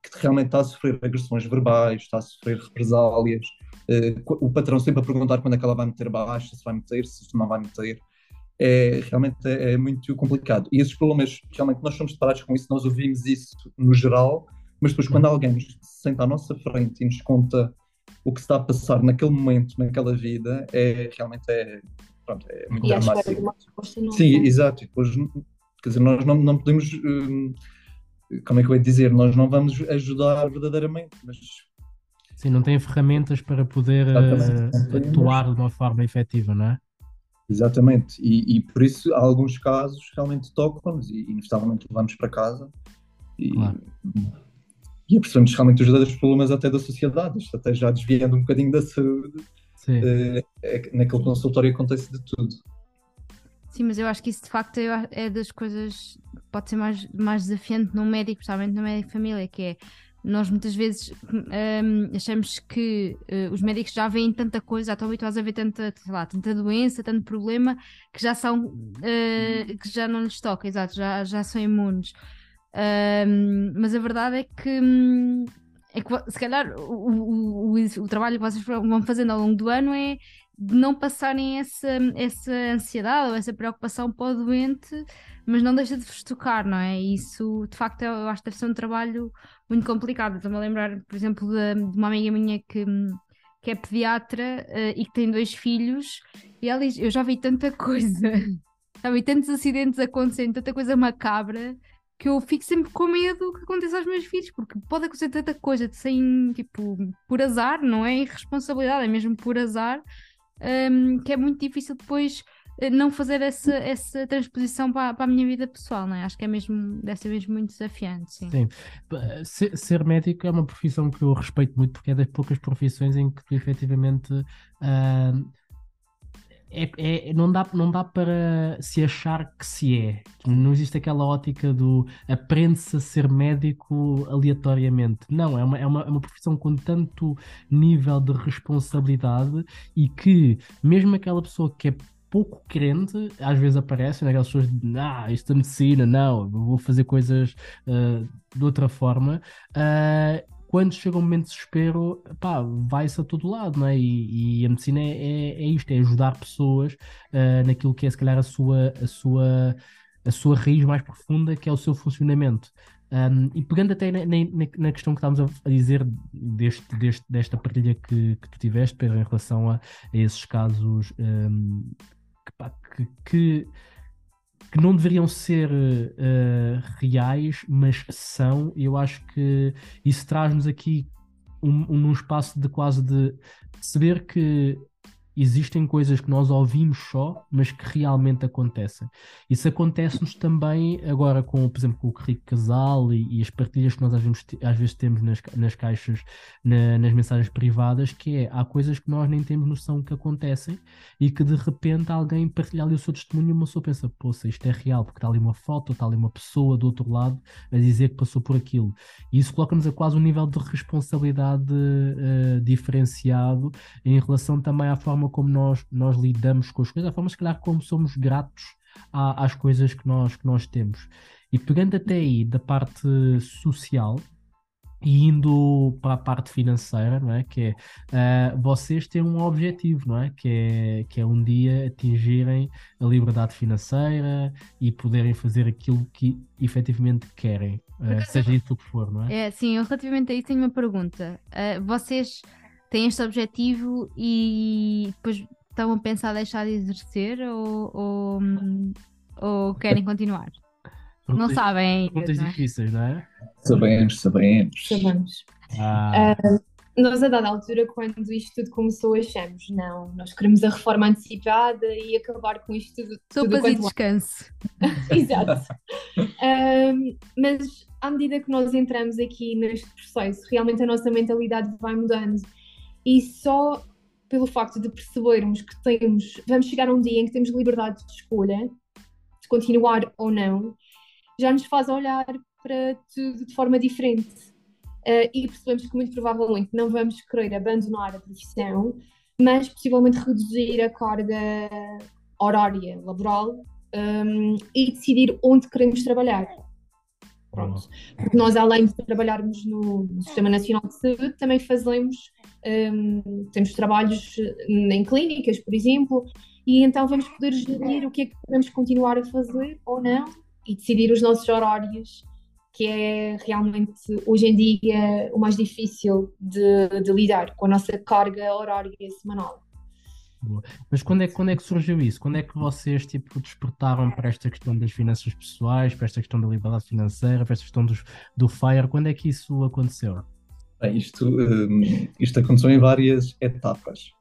que realmente está a sofrer agressões verbais, está a sofrer represálias, uh, o patrão sempre a perguntar quando é que ela vai meter baixa, se vai meter, se não vai meter, é, realmente é, é, muito complicado. E esses problemas, realmente nós somos deparados com isso, nós ouvimos isso no geral, mas depois quando alguém nos senta à nossa frente e nos conta o que está a passar naquele momento, naquela vida, é realmente é, pronto, é muito e dramático. Sim, exato. E depois, quer dizer, nós não, não podemos... Hum, como é que eu ia dizer, nós não vamos ajudar verdadeiramente, mas Sim, não tem ferramentas para poder uh, atuar de uma forma efetiva, não é? Exatamente, e, e por isso há alguns casos realmente tocam-nos e inevitavelmente levamos para casa e, claro. e percebemos realmente os verdadeiros problemas até da sociedade, isto até já desviando um bocadinho da saúde, uh, é, naquele consultório acontece de tudo. Sim, mas eu acho que isso de facto é, é das coisas pode ser mais, mais desafiante num médico, principalmente no médico de família, que é nós muitas vezes um, achamos que uh, os médicos já veem tanta coisa, já estão habituados a ver tanta, lá, tanta doença, tanto problema, que já são uh, que já não lhes toca, exato, já, já são imunes. Um, mas a verdade é que, hum, é que se calhar o, o, o, o trabalho que vocês vão fazendo ao longo do ano é de não passarem essa, essa ansiedade ou essa preocupação para o doente, mas não deixa de vos tocar, não é? Isso, de facto, eu acho que deve ser um trabalho muito complicado. Estou-me a lembrar, por exemplo, de, de, uma amiga minha que, que é pediatra uh, e que tem dois filhos, e ela diz: Eu já vi tanta *laughs* coisa, já vi tantos acidentes acontecendo, tanta coisa macabra. Que eu fico sempre com medo que aconteça aos meus filhos, porque pode acontecer tanta coisa sem, tipo, por azar, não é irresponsabilidade, é mesmo por azar, um, que é muito difícil depois não fazer essa, essa transposição para, para a minha vida pessoal, não é? Acho que é mesmo, deve ser mesmo muito desafiante, sim. Sim. Ser, ser, médico é uma profissão que eu respeito muito porque é das poucas profissões em que tu efetivamente uh, é, é, não, dá, não dá para se achar que se é. Não existe aquela ótica do aprende-se a ser médico aleatoriamente. Não, é uma, é, uma, é uma profissão com tanto nível de responsabilidade e que, mesmo aquela pessoa que é pouco crente, às vezes aparece naquelas pessoas de ah, isto é medicina, não, vou fazer coisas uh, de outra forma. Uh, quando chega um momento de desespero, pá, vai-se a todo lado, não é? E, e a medicina é, é, é, isto, é ajudar pessoas uh, naquilo que é se calhar a sua, a sua, a sua raiz mais profunda, que é o seu funcionamento. Um, e pegando até na, na, na, questão que estávamos a dizer deste, deste, desta partilha que, que tu tiveste, Pedro, em relação a, a esses casos um, pá, que, que que não deveriam ser uh, reais, mas são, eu acho que isso traz-nos aqui um, um, um espaço de quase de perceber que existem coisas que nós ouvimos só, mas que realmente acontecem. Isso acontece-nos também agora com, por exemplo, com o Rico Casal e, e, as partilhas que nós às vezes, às vezes temos nas, nas caixas, na, nas mensagens privadas, que é, há coisas que nós nem temos noção que acontecem e que de repente alguém partilha ali o seu testemunho e uma pessoa pensa, poxa, isto é real, porque está ali uma foto, está ali uma pessoa do outro lado a dizer que passou por aquilo. E isso coloca-nos a quase um nível de responsabilidade uh, diferenciado em relação também à forma forma como nós, nós lidamos com as coisas, a forma, se calhar, como somos gratos à, às coisas que nós, que nós temos. E pegando até aí da parte social e indo para a parte financeira, não é? Que é uh, vocês têm um objetivo, não é? Que é, que é um dia atingirem a liberdade financeira e poderem fazer aquilo que efetivamente querem, uh, seja isso o que for, não é? É, sim, eu relativamente a isso tenho uma pergunta. Uh, vocês têm este objetivo e depois estão a pensar deixar de exercer ou, ou, ou querem continuar? Não sabem. Perguntas não é? difíceis, não é? Sabemos, sabemos. Sabemos. Ah. Uh, nós, a dada altura, quando isto tudo começou, achamos, não, nós queremos a reforma antecipada e acabar com isto tudo. Sopas e descanso. *laughs* Exato. Uh, mas à medida que nós entramos aqui neste processo, realmente a nossa mentalidade vai mudando e só pelo facto de percebermos que temos, vamos chegar a um dia em que temos liberdade de escolha, de continuar ou não, já nos faz olhar para tudo de forma diferente. Uh, e percebemos que muito provavelmente não vamos querer abandonar a profissão, mas possivelmente reduzir a carga horária laboral um, e decidir onde queremos trabalhar. Pronto. Porque nós, além de trabalharmos no Sistema Nacional de Saúde, também fazemos, um, temos trabalhos em clínicas, por exemplo, e então vamos poder gerir o que é que podemos continuar a fazer ou não e decidir os nossos horários, que é realmente hoje em dia o mais difícil de, de lidar com a nossa carga horária semanal. Mas quando é, quando é que surgiu isso? Quando é que vocês tipo, despertaram para esta questão das finanças pessoais, para esta questão da liberdade financeira, para esta questão dos, do FIRE? Quando é que isso aconteceu? Isto, um, isto aconteceu em várias etapas.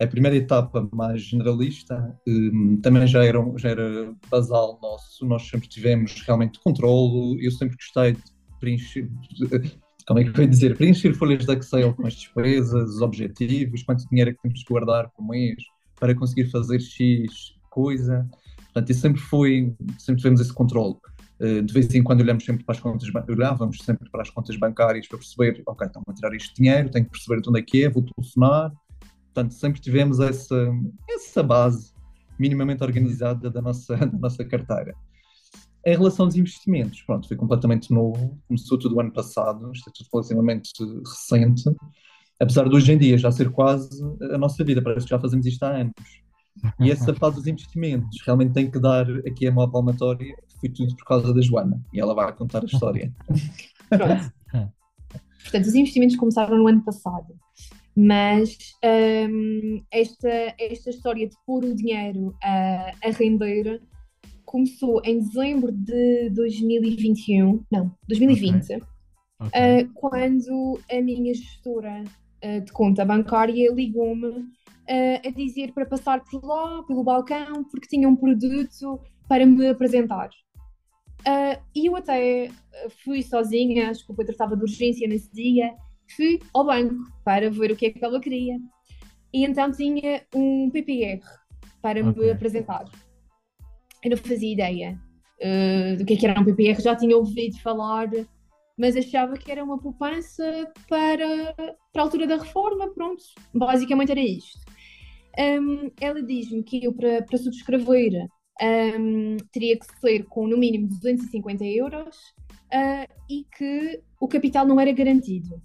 A primeira etapa mais generalista um, também já era, já era basal nosso, nós sempre tivemos realmente controlo, eu sempre gostei de preencher, como é ia dizer, preencher folhas de Excel com as despesas, os objetivos, quanto dinheiro é que temos que guardar por mês para conseguir fazer X coisa. Portanto, isso sempre foi, sempre tivemos esse controle. Eh, de vez em quando olhamos sempre para as contas, olhávamos sempre para as contas bancárias para perceber, ok, estão a tirar este dinheiro, tenho que perceber de onde é que é, vou telefonar. Portanto, sempre tivemos essa, essa base minimamente organizada da nossa, *laughs* da nossa carteira. Em relação aos investimentos, pronto, foi completamente novo, começou tudo ano passado, isto é tudo relativamente recente, apesar de hoje em dia já ser quase a nossa vida, parece que já fazemos isto há anos. E essa fase dos investimentos realmente tem que dar aqui a uma palmatória, foi tudo por causa da Joana, e ela vai contar a história. Pronto. *laughs* Portanto, os investimentos começaram no ano passado, mas um, esta, esta história de pôr o dinheiro a, a render começou em dezembro de 2021, não, 2020, okay. Okay. Uh, quando a minha gestora uh, de conta bancária ligou-me uh, a dizer para passar por lá, pelo balcão, porque tinha um produto para me apresentar. e eu até fui sozinha, acho que o Pedro estava de urgência nesse dia, fui ao banco para ver o que é que ela queria. E então tinha um PPR para okay. me apresentar eu não fazia ideia uh, do que, é que era um PPR, já tinha ouvido falar, mas achava que era uma poupança para, para a altura da reforma, pronto, basicamente era isto. Um, ela diz-me que eu, para, para subscrever, um, teria que ser com no mínimo 250 euros uh, e que o capital não era garantido.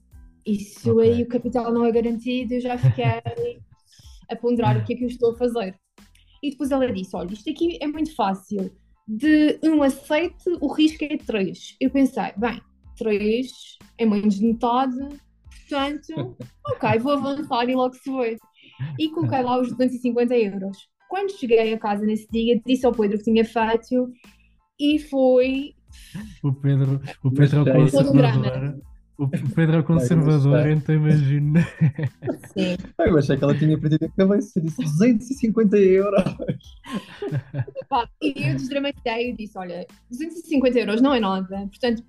Isso okay. aí, o capital não é garantido, eu já fiquei *laughs* a ponderar o que é que eu estou a fazer. E depois ela disse: Olha, isto aqui é muito fácil. De um a 7, o risco é 3. Eu pensei: Bem, 3 é menos de metade, portanto, *laughs* ok, vou avançar e logo se vê. E coloquei lá os 250 euros. Quando cheguei a casa nesse dia, disse ao Pedro que tinha feito e foi. O Pedro, o Pedro é o conservador. O Pedro é conservador, então imagino. Sim. Eu achei que ela tinha perdido a cabeça, disse 250 euros. e eu desdramatizei e disse: Olha, 250 euros não é nada, portanto,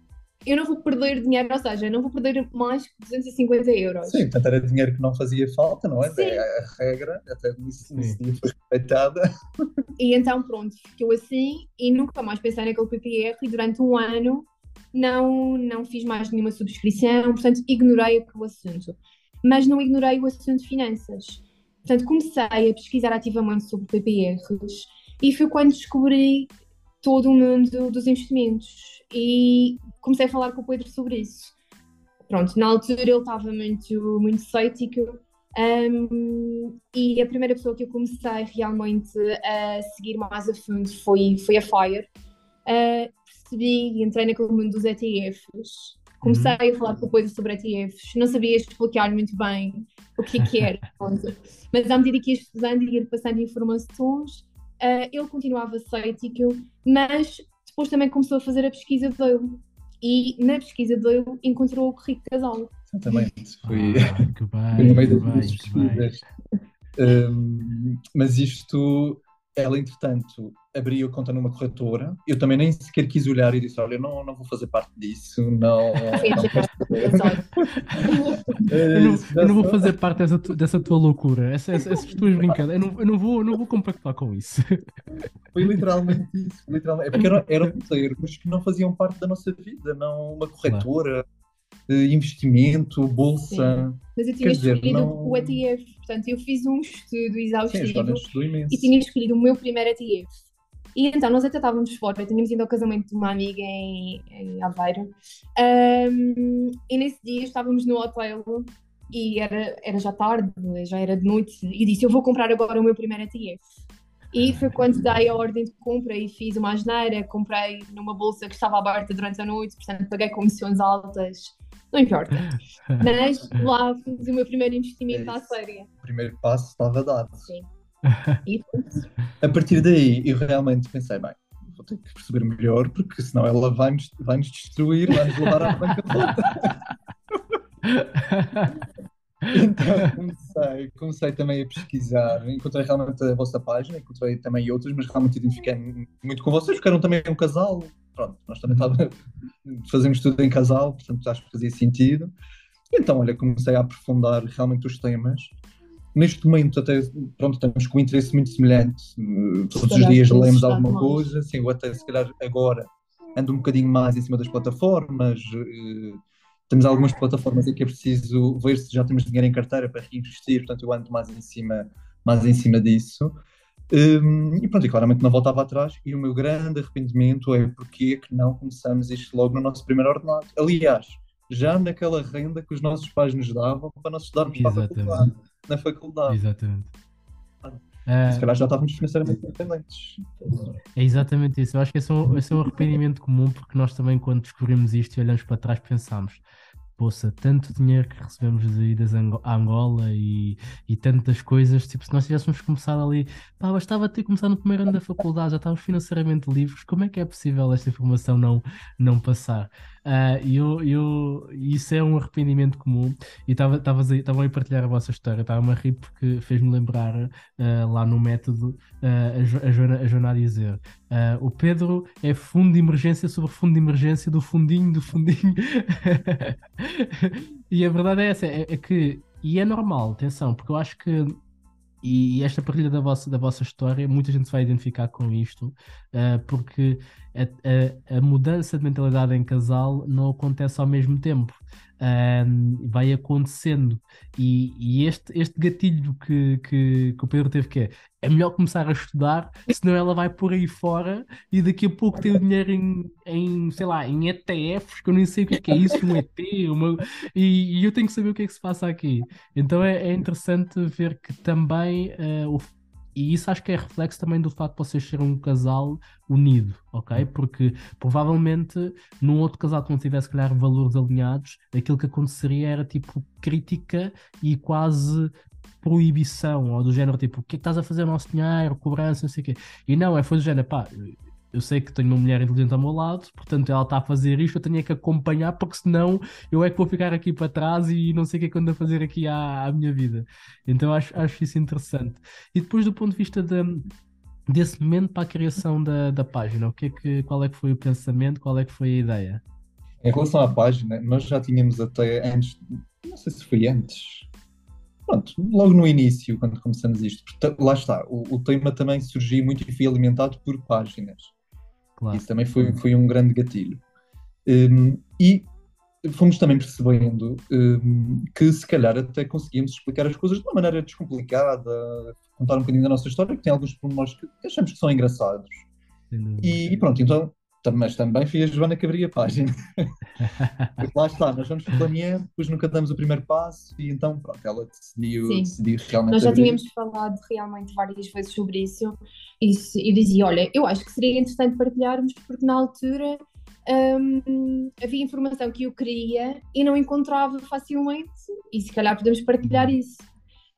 eu não vou perder dinheiro, ou seja, eu não vou perder mais que 250 euros. Sim, portanto era dinheiro que não fazia falta, não é? Sim. É a regra, até dia foi respeitada. E então, pronto, ficou assim e nunca mais pensei naquele PPR e durante um ano não, não fiz mais nenhuma subscrição, portanto, ignorei o assunto. Mas não ignorei o assunto de finanças. Portanto, comecei a pesquisar ativamente sobre PPRs e foi quando descobri todo o mundo dos investimentos e comecei a falar com o Pedro sobre isso. Pronto, na altura ele estava muito, muito cético um, e a primeira pessoa que eu comecei realmente a seguir mais a fundo foi, foi a Fire. Uh, percebi e entrei naquele mundo dos ETFs. Comecei uhum. a falar com Pedro sobre ETFs, não sabia explicar muito bem o que, é que era, *laughs* mas à medida que ia estudando e ia passando informações, uh, ele continuava cético, mas depois também começou a fazer a pesquisa dele. E na pesquisa dele encontrou o Rico Casal. Exatamente, foi, ah, *laughs* no meio das pesquisas. Um, mas isto ela, entretanto, abriu conta numa corretora. Eu também nem sequer quis olhar e disse: Olha, não, não vou fazer parte disso, não. *laughs* *laughs* eu, não eu não vou fazer parte dessa, dessa tua loucura, essa, essa, essas tuas brincadeiras. Eu não, eu não, vou, não vou compactuar com isso. *laughs* Foi literalmente isso. Literalmente. É porque eram, eram termos que não faziam parte da nossa vida, não uma corretora. Claro investimento, bolsa. Sim. Mas eu tinha Quer escolhido dizer, não... o ETF, portanto, eu fiz um estudo exaustivo Sim, e tinha escolhido o meu primeiro ETF. E então nós até estávamos fora, tínhamos ido ao casamento de uma amiga em, em Aveiro, um, e nesse dia estávamos no hotel e era, era já tarde, já era de noite, e disse: Eu vou comprar agora o meu primeiro ETF. E foi quando dei a ordem de compra e fiz uma asneira, comprei numa bolsa que estava aberta durante a noite, portanto paguei comissões altas, não importa. *laughs* Mas lá fiz o meu primeiro investimento É à séria. O primeiro passo estava dado. Sim. *laughs* E. A partir daí, eu realmente pensei, bem, vou ter que perceber melhor, porque senão ela vai-nos vai -nos destruir, vai-nos levar à bancarrota. *laughs* Então comecei, comecei também a pesquisar, encontrei realmente a vossa página, encontrei também outras, mas realmente identifiquei muito com vocês, porque eram também um casal. Pronto, nós também estava, fazemos tudo em casal, portanto acho que fazia sentido. Então, olha, comecei a aprofundar realmente os temas. Neste momento, até, pronto, estamos com um interesse muito semelhante. Todos os dias lemos alguma mais. coisa, sim, eu até se calhar agora ando um bocadinho mais em cima das plataformas. Temos algumas plataformas em que é preciso ver se já temos dinheiro em carteira para reinvestir, portanto eu ando mais em cima, mais em cima disso. Um, e pronto, e claramente não voltava atrás. E o meu grande arrependimento é porque é que não começamos isto logo no nosso primeiro ordenado. Aliás, já naquela renda que os nossos pais nos davam para nós estudarmos para a Exatamente. faculdade, na faculdade. Exatamente. Se Ah, calhar já estávamos financeiramente independentes. É exatamente isso. Eu acho que esse é, um, esse é um arrependimento comum, porque nós também, quando descobrimos isto e olhamos para trás, pensamos: poça, tanto dinheiro que recebemos de idas a Angola e, e tantas coisas, tipo, se nós tivéssemos começado ali, pá, bastava ter começado no primeiro ano da faculdade, já estávamos financeiramente livres, como é que é possível esta informação não, não passar? Ah, E eu, eu, isso é um arrependimento comum. E estavam a partilhar a vossa história, estava-me a rir porque fez-me lembrar ah, lá no método ah, a, Jo- a Joana, a o Pedro é fundo de emergência sobre fundo de emergência do fundinho do fundinho. *laughs* e a verdade é essa, é, é que, e é normal, atenção, porque eu acho que, e esta partilha da vossa, da vossa história, muita gente se vai identificar com isto, ah, porque a, a- a mudança de mentalidade em casal não acontece ao mesmo tempo. Ahm, vai acontecendo e, e este, este gatilho que, que, que o Pedro teve que é é melhor começar a estudar, senão ela vai por aí fora e daqui a pouco tem o dinheiro em, em sei lá, em ETFs, que eu nem sei o que é, que é isso, um ET, uma... E, e eu tenho que saber o que é que se passa aqui. Então é, é interessante ver que também, eh, o- e isso acho que é reflexo também do facto de vocês serem um casal unido, ok? Porque provavelmente num outro casal que não tivesse, se calhar, valores alinhados, aquilo que aconteceria era tipo crítica e quase proibição, ou do género tipo, o que é que estás a fazer ao nosso dinheiro, cobrança, não sei o quê. E não, é foi do género, pá, eu sei que tenho uma mulher inteligente ao meu lado, portanto ela está a fazer isto, eu tenho é que acompanhar, porque senão eu é que vou ficar aqui para trás e não sei o que é que ando a fazer aqui à, à minha vida. Então acho, acho isso interessante. E depois do ponto de vista da- desse momento para a criação da, da página, o que é que, qual é que foi o pensamento, qual é que foi a ideia? Em relação à página, nós já tínhamos até antes, não sei se foi antes, pronto, logo no início, quando começamos isto, lá está, o, o tema também surgiu muito e foi alimentado por páginas. Claro. Isso também foi, foi um grande gatilho. Um, e fomos também percebendo um, que se calhar até conseguíamos explicar as coisas de uma maneira descomplicada, contar um bocadinho da nossa história, que tem alguns pormenores que achamos que são engraçados. E, e pronto, então, mas também fui a Joana que abria a página. Lá está, nós vamos planeando, depois nunca damos o primeiro passo e então, pronto, ela decidiu, Sim. decidiu realmente Nós já abrir. tínhamos falado realmente várias vezes sobre isso e eu dizia, olha, eu acho que seria interessante partilharmos porque na altura hum, havia informação que eu queria e não encontrava facilmente e se calhar podemos partilhar isso.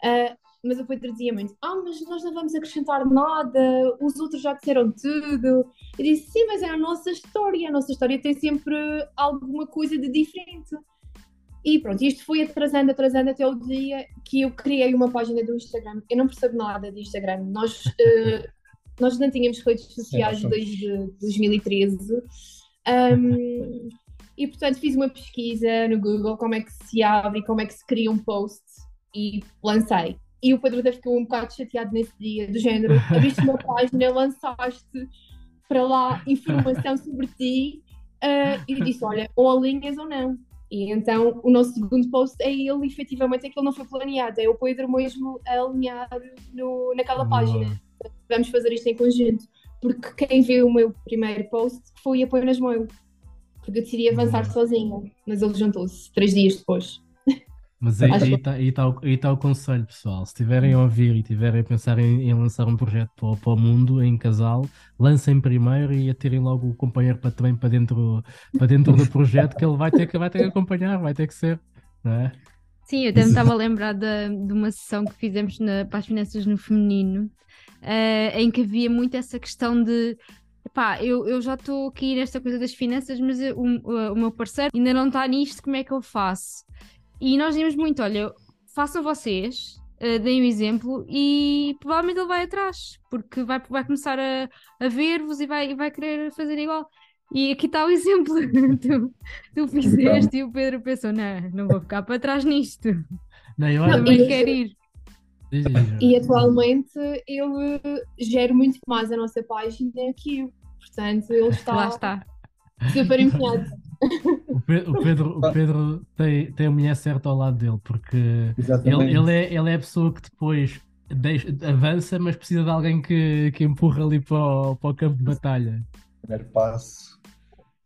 Ah, mas o Pedro dizia muito, ah, mas nós não vamos acrescentar nada, os outros já disseram tudo. Eu disse, sim, mas é a nossa história, a nossa história tem sempre alguma coisa de diferente. E pronto, isto foi atrasando, atrasando até o dia que eu criei uma página do Instagram. Eu não percebo nada de Instagram. Nós, *laughs* eh, nós não tínhamos redes sociais desde 2013. Um, e portanto fiz uma pesquisa no Google como é que se abre como é que se cria um post e lancei. E o Pedro até ficou um bocado chateado nesse dia, do género, abriste uma página, lançaste para lá informação sobre ti eh, e disse, olha, ou alinhas ou não. E então o nosso segundo post é ele, efetivamente, aquilo não foi planeado, é o Pedro mesmo a alinhar no, naquela página. Vamos fazer isto em conjunto. porque quem viu o meu primeiro post foi apenas meu. Porque eu decidi avançar sozinha, mas ele juntou-se três dias depois. Mas aí está aí tá, o- aí tá o conselho, pessoal. Se estiverem a ouvir e estiverem a pensar em, em lançar um projeto para, o- para o mundo em casal, lancem primeiro e atirem logo o companheiro para, também para dentro, para dentro do projeto, que ele vai ter que, vai ter que acompanhar, vai ter que ser. Não é? Sim, eu até me estava a lembrar da- de uma sessão que fizemos na, para as finanças no feminino, eh, em que havia muito essa questão de pá, eu, eu já estou aqui nesta coisa das finanças, mas eu- o, o meu parceiro ainda não está nisto, como é que eu faço? E nós dizemos muito: olha, façam vocês, eh, deem o exemplo e provavelmente ele vai atrás, porque vai, vai começar a, a ver-vos e vai, e vai querer fazer igual. E aqui está o *laughs* exemplo. tu, tu fizeste e o Pedro pensou: não, não vou ficar para trás nisto. Não, eu Não, Também e- quero ir. E atualmente eu eh, gero muito mais a nossa página que eu. Portanto, ele está, Lá está. super empenhado. O Pe- o Pedro, o Pedro tem, tem a mulher certa ao lado dele, porque ele, ele, é, ele é a pessoa que depois deixa- avança, mas precisa de alguém que, que empurra ali para o, para o campo de batalha. primeiro passo.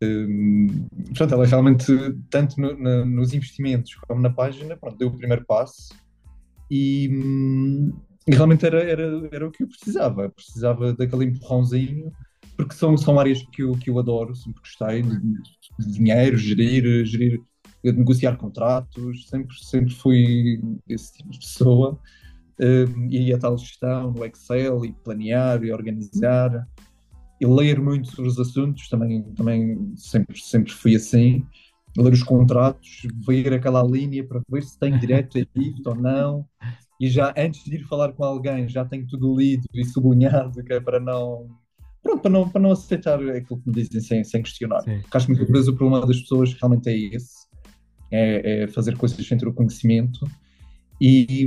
Hum, portanto, ela realmente, tanto no- na- nos investimentos como na página, pronto, deu o primeiro passo e, hum, e realmente era, era, era o que eu precisava. Precisava daquele empurrãozinho, porque são, são áreas que eu, que eu adoro, sempre gostei de, de dinheiro, gerir, gerir, negociar contratos, sempre, sempre fui esse tipo de pessoa. Hum, e a tal gestão no Excel e planear e organizar e ler muito sobre os assuntos, também, também sempre, sempre fui assim. Ler os contratos, ver aquela linha para ver se tem direito a isto ou não. E já antes de ir falar com alguém, já tenho tudo lido e sublinhado, que é para não. Pronto, para não, para não aceitar aquilo que me dizem sem, sem questionar. Sim. Porque acho que muitas vezes o problema das pessoas realmente é esse: é, é fazer coisas sem ter o conhecimento. E,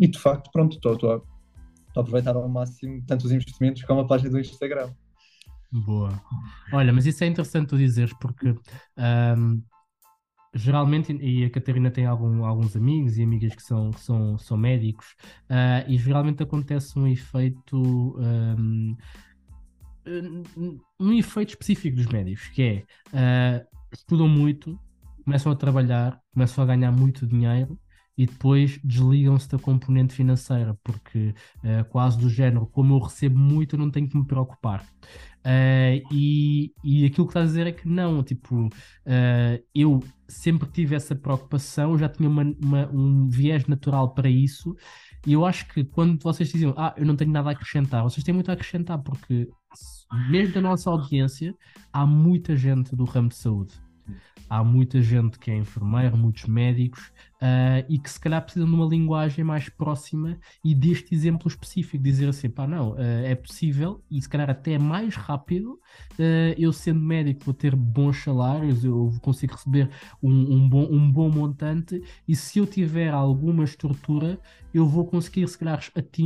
e de facto, pronto, estou, a, a aproveitar ao máximo tanto os investimentos como a página do Instagram. Boa. Olha, mas isso é interessante tu dizeres porque ahm, geralmente, e a Catarina tem algum- alguns amigos e amigas que são, que são, são médicos, ah, e geralmente acontece um efeito, um, um efeito específico dos médicos, que é ah, estudam muito, começam a trabalhar, começam a ganhar muito dinheiro. E depois desligam-se da componente financeira, porque ah, quase do género, como eu recebo muito, eu não tenho que me preocupar. Uh, e, e aquilo que está a dizer é que não, tipo, uh, eu sempre tive essa preocupação, já tinha uma- uma- um viés natural para isso, e eu acho que quando vocês diziam, ah, eu não tenho nada a acrescentar, vocês têm muito a acrescentar, porque mesmo da nossa audiência, há muita gente do ramo de saúde. Há muita gente que é enfermeiro, muitos médicos, uh, e que se calhar precisam de uma linguagem mais próxima e deste exemplo específico, dizer assim, pá, não, uh, é possível e se calhar até mais rápido, uh, eu sendo médico vou ter bons salários, eu consigo receber um, um bom, um bom montante e se eu tiver alguma estrutura, eu vou conseguir se calhar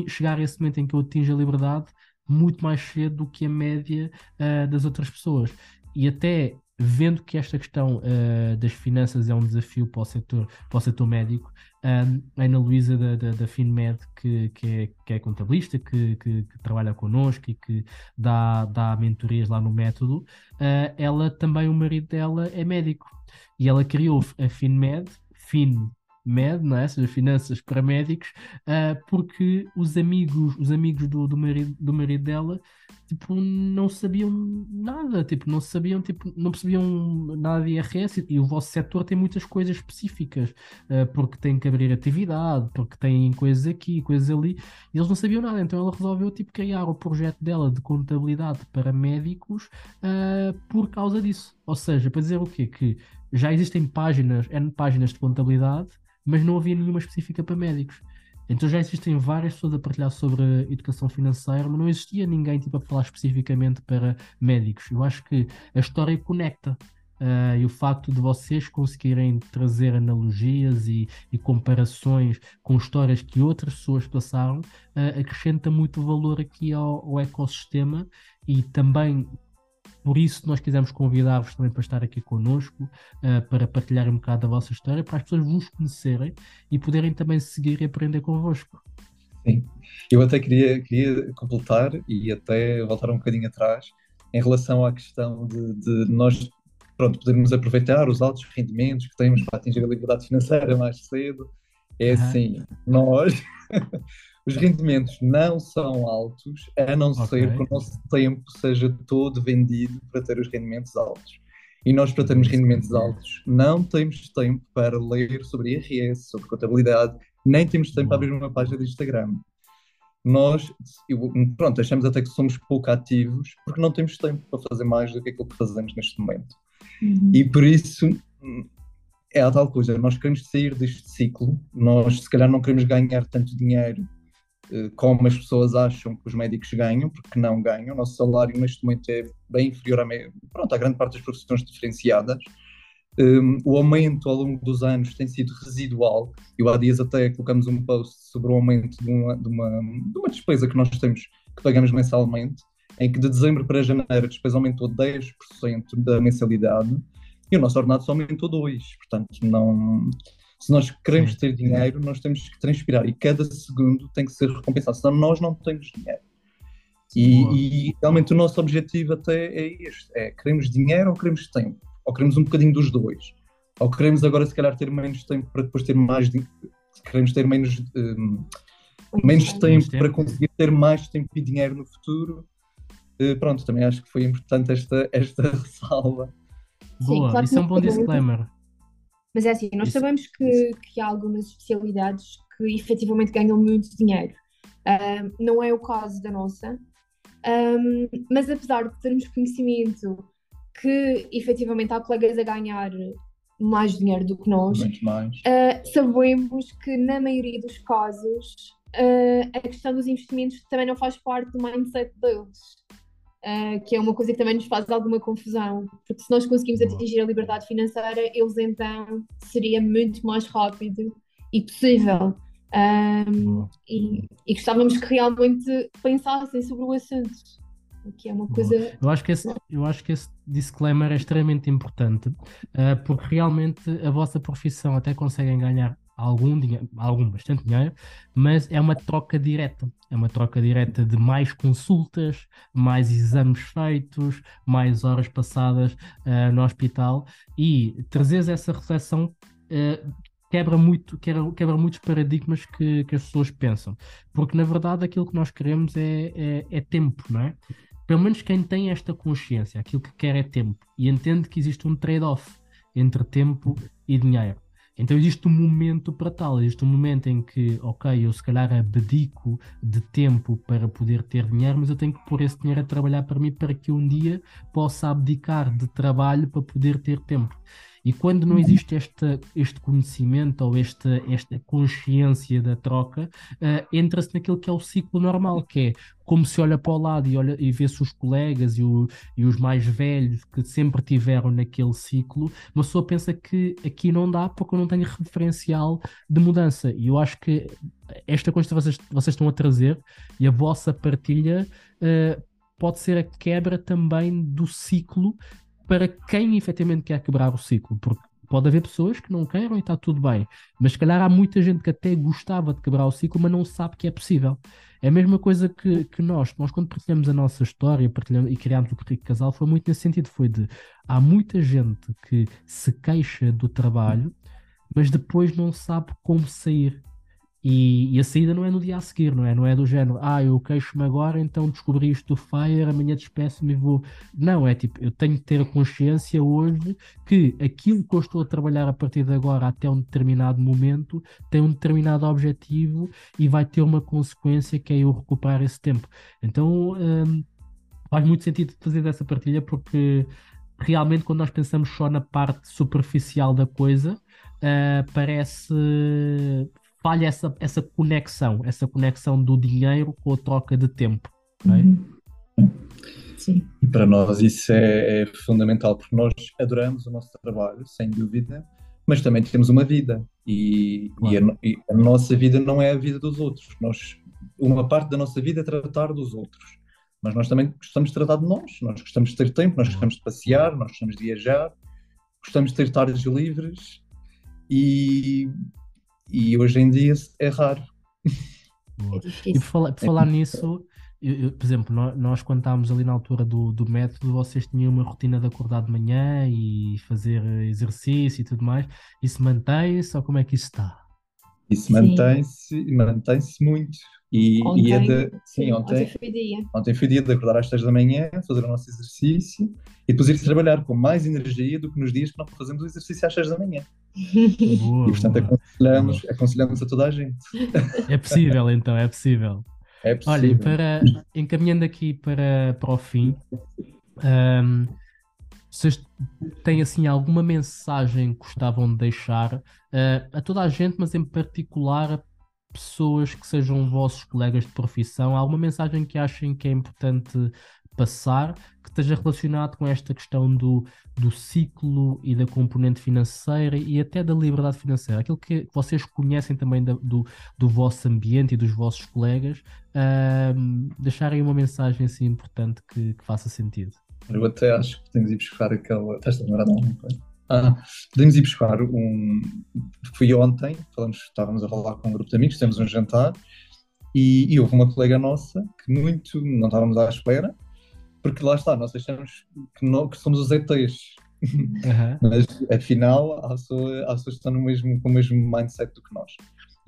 chegar a esse momento em que eu atinjo a liberdade muito mais cedo do que a média uh, das outras pessoas. E até vendo que esta questão uh, das finanças é um desafio para o setor, para o setor médico, um, a Ana Luísa da, da, da FinMed, que, que, é, que é contabilista, que, que, que trabalha connosco e que dá, dá mentorias lá no método, uh, ela também, o marido dela é médico. E ela criou a FinMed, Fin Med, não é? Seja, finanças para médicos, uh, porque os amigos, os amigos do, do, marido, do marido dela, tipo, não sabiam nada, tipo, não sabiam, tipo, não percebiam nada de IRS e, e o vosso setor tem muitas coisas específicas, uh, porque tem que abrir atividade, porque tem coisas aqui, coisas ali, e eles não sabiam nada, então ela resolveu, tipo, criar o projeto dela de contabilidade para médicos uh, por causa disso. Ou seja, para dizer o quê? Que já existem páginas, N páginas de contabilidade, mas não havia nenhuma específica para médicos. Então já existem várias pessoas a partilhar sobre a educação financeira, mas não existia ninguém tipo, a falar especificamente para médicos. Eu acho que a história conecta. Uh, e o facto de vocês conseguirem trazer analogias e, e comparações com histórias que outras pessoas passaram uh, acrescenta muito valor aqui ao, ao ecossistema e também por isso nós quisemos convidar-vos também para estar aqui connosco, uh, para partilhar um bocado da vossa história, para as pessoas vos conhecerem e poderem também seguir e aprender convosco. Sim. Eu até queria, queria completar e até voltar um bocadinho atrás em relação à questão de, de nós pronto, podermos aproveitar os altos rendimentos que temos para atingir a liberdade financeira mais cedo. É assim, nós, os rendimentos não são altos, a não okay. ser que o nosso tempo seja todo vendido para ter os rendimentos altos. E nós, para termos rendimentos altos, não temos tempo para ler sobre IRS, sobre contabilidade, nem temos tempo para abrir uma página de Instagram. Nós, pronto, achamos até que somos pouco ativos porque não temos tempo para fazer mais do que aquilo que fazemos neste momento. Uhum. E por isso é a tal coisa, nós queremos sair deste ciclo, nós se calhar não queremos ganhar tanto dinheiro como as pessoas acham que os médicos ganham, porque não ganham. O nosso salário neste momento é bem inferior à, pronto, à grande parte das profissões diferenciadas. Um, o aumento ao longo dos anos tem sido residual. Eu há dias até colocamos um post sobre o aumento de uma, de uma, de uma despesa que nós temos, que pagamos mensalmente, em que de dezembro para janeiro a despesa aumentou 10% da mensalidade e o nosso ordenado só aumentou 2%. Portanto, não, se nós queremos ter dinheiro, nós temos que transpirar e cada segundo tem que ser recompensado, senão nós não temos dinheiro. E, e, realmente o nosso objetivo até é este: é queremos dinheiro ou queremos tempo? Ou queremos um bocadinho dos dois? Ou queremos agora, se calhar, ter menos tempo para depois ter mais. Queremos ter menos, um, menos tempo para conseguir ter mais tempo e dinheiro no futuro eh, pronto, também acho que foi importante esta, esta *laughs* ressalva. Boa, Sim, claro isso é um bom disclaimer. Mas é assim, nós isso. sabemos que, que há algumas especialidades que efetivamente ganham muito dinheiro. Uh, não é o caso da nossa, um, mas apesar de termos conhecimento que efetivamente há colegas a ganhar mais dinheiro do que nós, uh, sabemos que na maioria dos casos uh, a questão dos investimentos também não faz parte do mindset deles uh, que é uma coisa que também nos faz alguma confusão, porque se nós conseguimos atingir a liberdade financeira, eles então seria muito mais rápido e possível. Um, e, e, gostávamos que realmente pensassem sobre o assunto. Que é uma coisa. Eu acho que esse, eu acho que esse disclaimer é extremamente importante, uh, porque realmente a vossa profissão até conseguem ganhar algum dinheiro, algum bastante dinheiro, mas é uma troca direta. É uma troca direta de mais consultas, mais exames feitos, mais horas passadas uh, no hospital e trazer essa reflexão uh, quebra muito quebra, quebra muitos paradigmas que, que, as pessoas pensam. Porque na verdade aquilo que nós queremos é, é, é tempo, não é? Pelo menos quem tem esta consciência, aquilo que quer é tempo e entende que existe um trade-off entre tempo e dinheiro. Então existe um momento para tal, existe um momento em que, ok, eu se calhar abdico de tempo para poder ter dinheiro, mas eu tenho que pôr esse dinheiro a trabalhar para mim para que um dia possa abdicar de trabalho para poder ter tempo. E quando não existe esta, este conhecimento ou esta, esta consciência da troca, uh, entra-se naquilo que é o ciclo normal, que é como se olha para o lado e, olha, e vê-se os colegas e, o, e os mais velhos que sempre tiveram naquele ciclo, uma pessoa pensa que aqui não dá porque eu não tenho referencial de mudança. E eu acho que esta coisa que vocês, vocês estão a trazer e a vossa partilha uh, pode ser a quebra também do ciclo para quem efetivamente quer quebrar o ciclo, porque pode haver pessoas que não queiram e está tudo bem, mas se calhar há muita gente que até gostava de quebrar o ciclo, mas não sabe que é possível. É a mesma coisa que, que nós, nós quando partilhamos a nossa história partilhamos, e criámos o Currículo Casal, foi muito nesse sentido, foi de, há muita gente que se queixa do trabalho, mas depois não sabe como sair. E, e, a saída não é no dia a seguir, não é? Não é do género, ah, eu queixo-me agora, então descobri isto do Fire, amanhã despeço-me e vou. Não, é tipo, eu tenho que ter consciência hoje que aquilo que eu estou a trabalhar a partir de agora até um determinado momento tem um determinado objetivo e vai ter uma consequência que é eu recuperar esse tempo. Então hum, faz muito sentido fazer dessa partilha porque realmente quando nós pensamos só na parte superficial da coisa. Uh, parece falha essa, essa conexão, essa conexão do dinheiro com a troca de tempo. Uhum. Sim. E para nós isso é, é, fundamental, porque nós adoramos o nosso trabalho, sem dúvida, mas também temos uma vida. E, claro. e, a, e, a, nossa vida não é a vida dos outros. Nós, uma parte da nossa vida é tratar dos outros. Mas nós também gostamos de tratar de nós. Nós gostamos de ter tempo, nós gostamos de passear, nós gostamos de viajar, gostamos de ter tardes livres. E e hoje em dia é raro. boa. É E por falar, por falar nisso, eu- eu, por exemplo, nó- nós, quando estávamos ali na altura do, do método, vocês tinham uma rotina de acordar de manhã e fazer exercício e tudo mais. Isso mantém-se ou como é que isso está? Isso mantém-se, mantém-se muito. E, e é Ontem, de, sim, ontem, ontem foi dia. ontem foi dia de acordar às 6 da manhã, fazer o nosso exercício e depois ir trabalhar com mais energia do que nos dias que não fazemos o exercício às 6 da manhã. Boa, E portanto boa. aconselhamos, aconselhamos a toda a gente. É possível então, é possível. É Olha, possível. para, encaminhando aqui para, para o fim, ahm, vocês têm assim alguma mensagem que gostavam de deixar ah, a toda a gente, mas em particular a pessoas que sejam vossos colegas de profissão? Alguma mensagem que achem que é importante passar, que esteja relacionado com esta questão do, do ciclo e da componente financeira e até da liberdade financeira? Aquilo que vocês conhecem também da- do, do vosso ambiente e dos vossos colegas, ahm, deixarem uma mensagem assim importante que, que faça sentido. Eu até acho que podemos ir buscar aquela. Estás a lembrar de alguma coisa? Ah, podemos ir buscar um. Fui ontem, falamos, estávamos a falar com um grupo de amigos, temos um jantar, e, e houve uma colega nossa que muito não estávamos à espera, porque lá está, nós achamos que, não, que somos os ETs, Aham. *laughs* mas afinal há pessoas, há pessoas que estão no mesmo, com o mesmo mindset do que nós.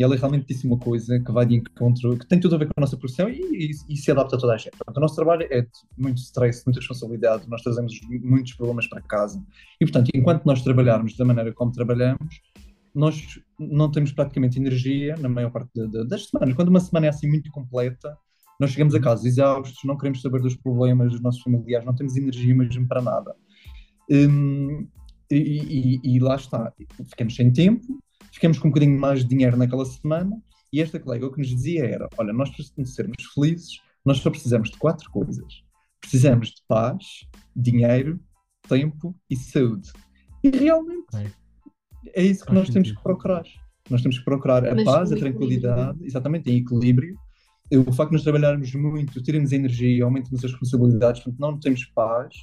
E ela realmente disse uma coisa que vai de encontro, que tem tudo a ver com a nossa profissão e, e- e se adapta a toda a gente. Portanto, o nosso trabalho é muito stress, muita responsabilidade, nós trazemos muitos problemas para casa. E, portanto, enquanto nós trabalharmos da maneira como trabalhamos, nós não temos praticamente energia na maior parte de- de- das semanas. Quando uma semana é assim muito completa, nós chegamos a casa exaustos, não queremos saber dos problemas dos nossos familiares, não temos energia mesmo para nada. Hum, e, e- e lá está, ficamos sem tempo, ficamos com um bocadinho mais de dinheiro naquela semana, e esta colega o que nos dizia era: olha, nós para sermos felizes, nós só precisamos de quatro coisas. Precisamos de paz, dinheiro, tempo e saúde. E realmente Ok. é isso que Faz nós temos sentido. que procurar. Nós temos que procurar a Mas paz, a tranquilidade, exatamente, em equilíbrio. O facto de nos trabalharmos muito, termos energia, aumentamos as responsabilidades, portanto, não temos paz.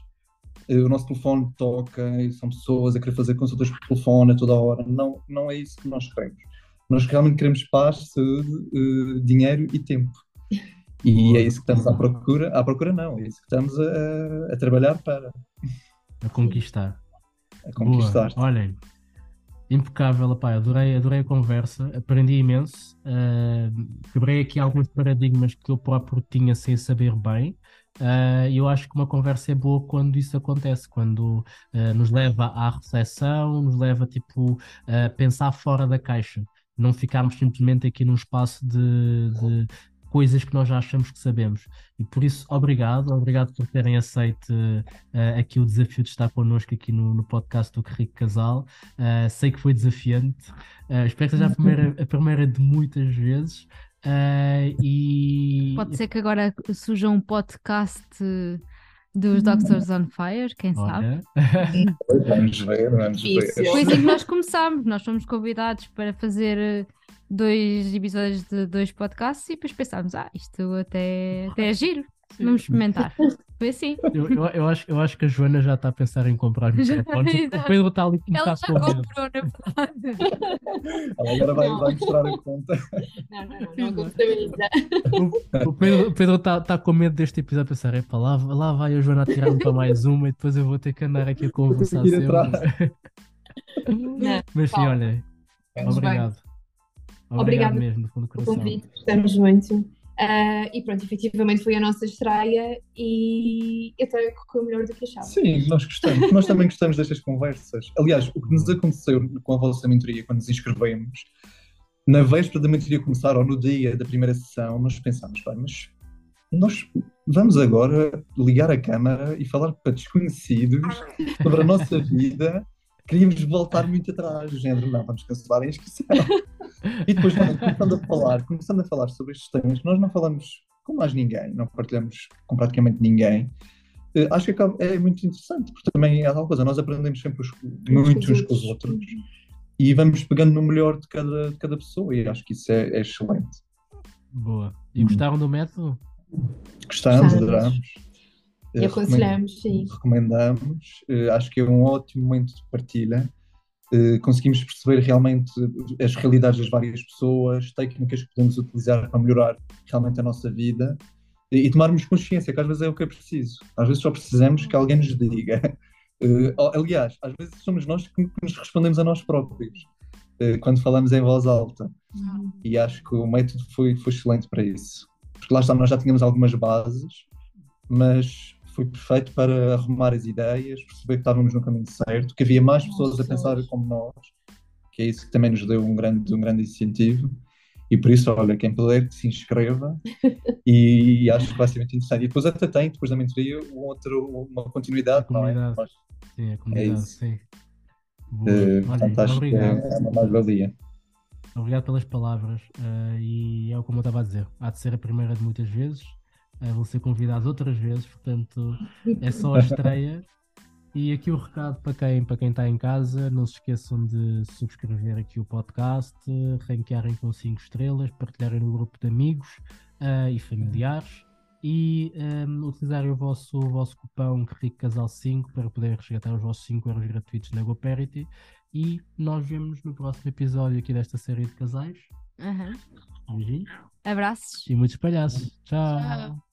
O nosso telefone toca e são pessoas a querer fazer consultas por telefone a toda a hora. Não, não é isso que nós queremos. Nós realmente queremos paz, saúde, dinheiro e tempo. E é isso que estamos à procura. À procura, não, é isso que estamos a, a trabalhar para A conquistar. a conquistar. Boa. Olhem, impecável, pá, adorei, adorei a conversa, aprendi imenso, ah, quebrei aqui alguns paradigmas que eu próprio tinha sem saber bem. E eu acho que uma conversa é boa quando isso acontece, quando ah, nos leva à reflexão, nos leva tipo a pensar fora da caixa, não ficarmos simplesmente aqui num espaço de, de coisas que nós já achamos que sabemos. E por isso, obrigado, obrigado por terem aceito uh, aqui o desafio de estar connosco aqui no, no podcast do Rico Casal. Uh, sei que foi desafiante, uh, espero que seja a primeira, a primeira de muitas vezes. Uh, e Pode ser que agora surja um podcast dos Doctors on Fire, quem sabe? *laughs* Olha. Vamos ver, vamos ver. Foi assim que nós começámos. Nós fomos convidados para fazer eh, dois episódios de dois podcasts e depois pensámos, ah, isto até, até é giro, vamos experimentar. *laughs* Foi assim. Eu, eu, eu acho, eu acho que a Joana já está a pensar em comprar Já- microfones. O. Pedro está ali Ela já comprou, na verdade. Ela agora vai, vai mostrar a conta. Não, não, não, não contabiliza. O, o Pedro, o Pedro está está com medo deste episódio a pensar, epá, lá, lá vai a Joana a tirar-me para mais uma e depois eu vou ter que andar aqui a conversar Ir sempre. atrás. Não, Mas sim, olha, obrigado. Obrigado Obrigada mesmo, do fundo do o coração. convite, gostamos muito. Ah, e pronto, efetivamente foi a nossa estreia e até correu melhor do que achava. Sim, nós gostamos. Nós também gostamos destas conversas. Aliás, o que nos aconteceu com a vossa mentoria quando nos inscrevemos, na véspera da mentoria começar ou no dia da primeira sessão, nós pensámos, bem, mas nós vamos agora ligar a câmara e falar para desconhecidos sobre a nossa vida. Queríamos voltar muito atrás, do género, não, vamos cancelar a inscrição. *laughs* E depois, começando a falar, começando a falar sobre estes temas, nós não falamos com mais ninguém, não partilhamos com praticamente ninguém, eh, acho que é muito interessante, porque também é tal coisa, nós aprendemos sempre os- muito uns com os outros e vamos pegando no melhor de cada, de cada pessoa, e acho que isso é, é excelente. Boa. E Hum. gostaram do método? Gostamos, Gostamos. adoramos. E Eh, aconselhamos, sim. recomendamos, eh, acho que é um ótimo momento de partilha Uh, conseguimos perceber realmente as realidades das várias pessoas, técnicas que podemos utilizar para melhorar realmente a nossa vida e, e tomarmos consciência que às vezes é o que é preciso. Às vezes só precisamos que alguém nos diga. Uh, *laughs* aliás, às vezes somos nós que nos respondemos a nós próprios uh, quando falamos em voz alta. E acho que o método foi, foi excelente para isso. Porque lá está, nós já tínhamos algumas bases, mas foi perfeito para arrumar as ideias, perceber que estávamos no caminho certo, que havia mais pessoas a pensar como nós, que é isso que também nos deu um grande, um grande incentivo. E por isso, olha, quem puder, que se inscreva *laughs* e acho que vai ser muito interessante. E depois até tem, depois da mentoria, um outro, uma continuidade, não é? Sim, a comunidade, é sim. Uh, portanto, acho obrigado. que é uma mais-valia. Obrigado pelas palavras. Uh, e é como eu estava a dizer, há de ser a primeira de muitas vezes. Uh, vou ser convidado outras vezes, portanto, *laughs* é só a estreia. E aqui o recado para quem, para quem está em casa, não se esqueçam de subscrever aqui o podcast, ranquearem com 5 estrelas, partilharem no grupo de amigos uh, e familiares e um, utilizarem o vosso, o vosso cupão RICCASAL5 para poderem resgatar os vossos 5 euros gratuitos na GoParity e nós vemos no próximo episódio aqui desta série de casais. Uhum. Beijinhos. Abraços. E muitos palhaços. Tchau. Tchau.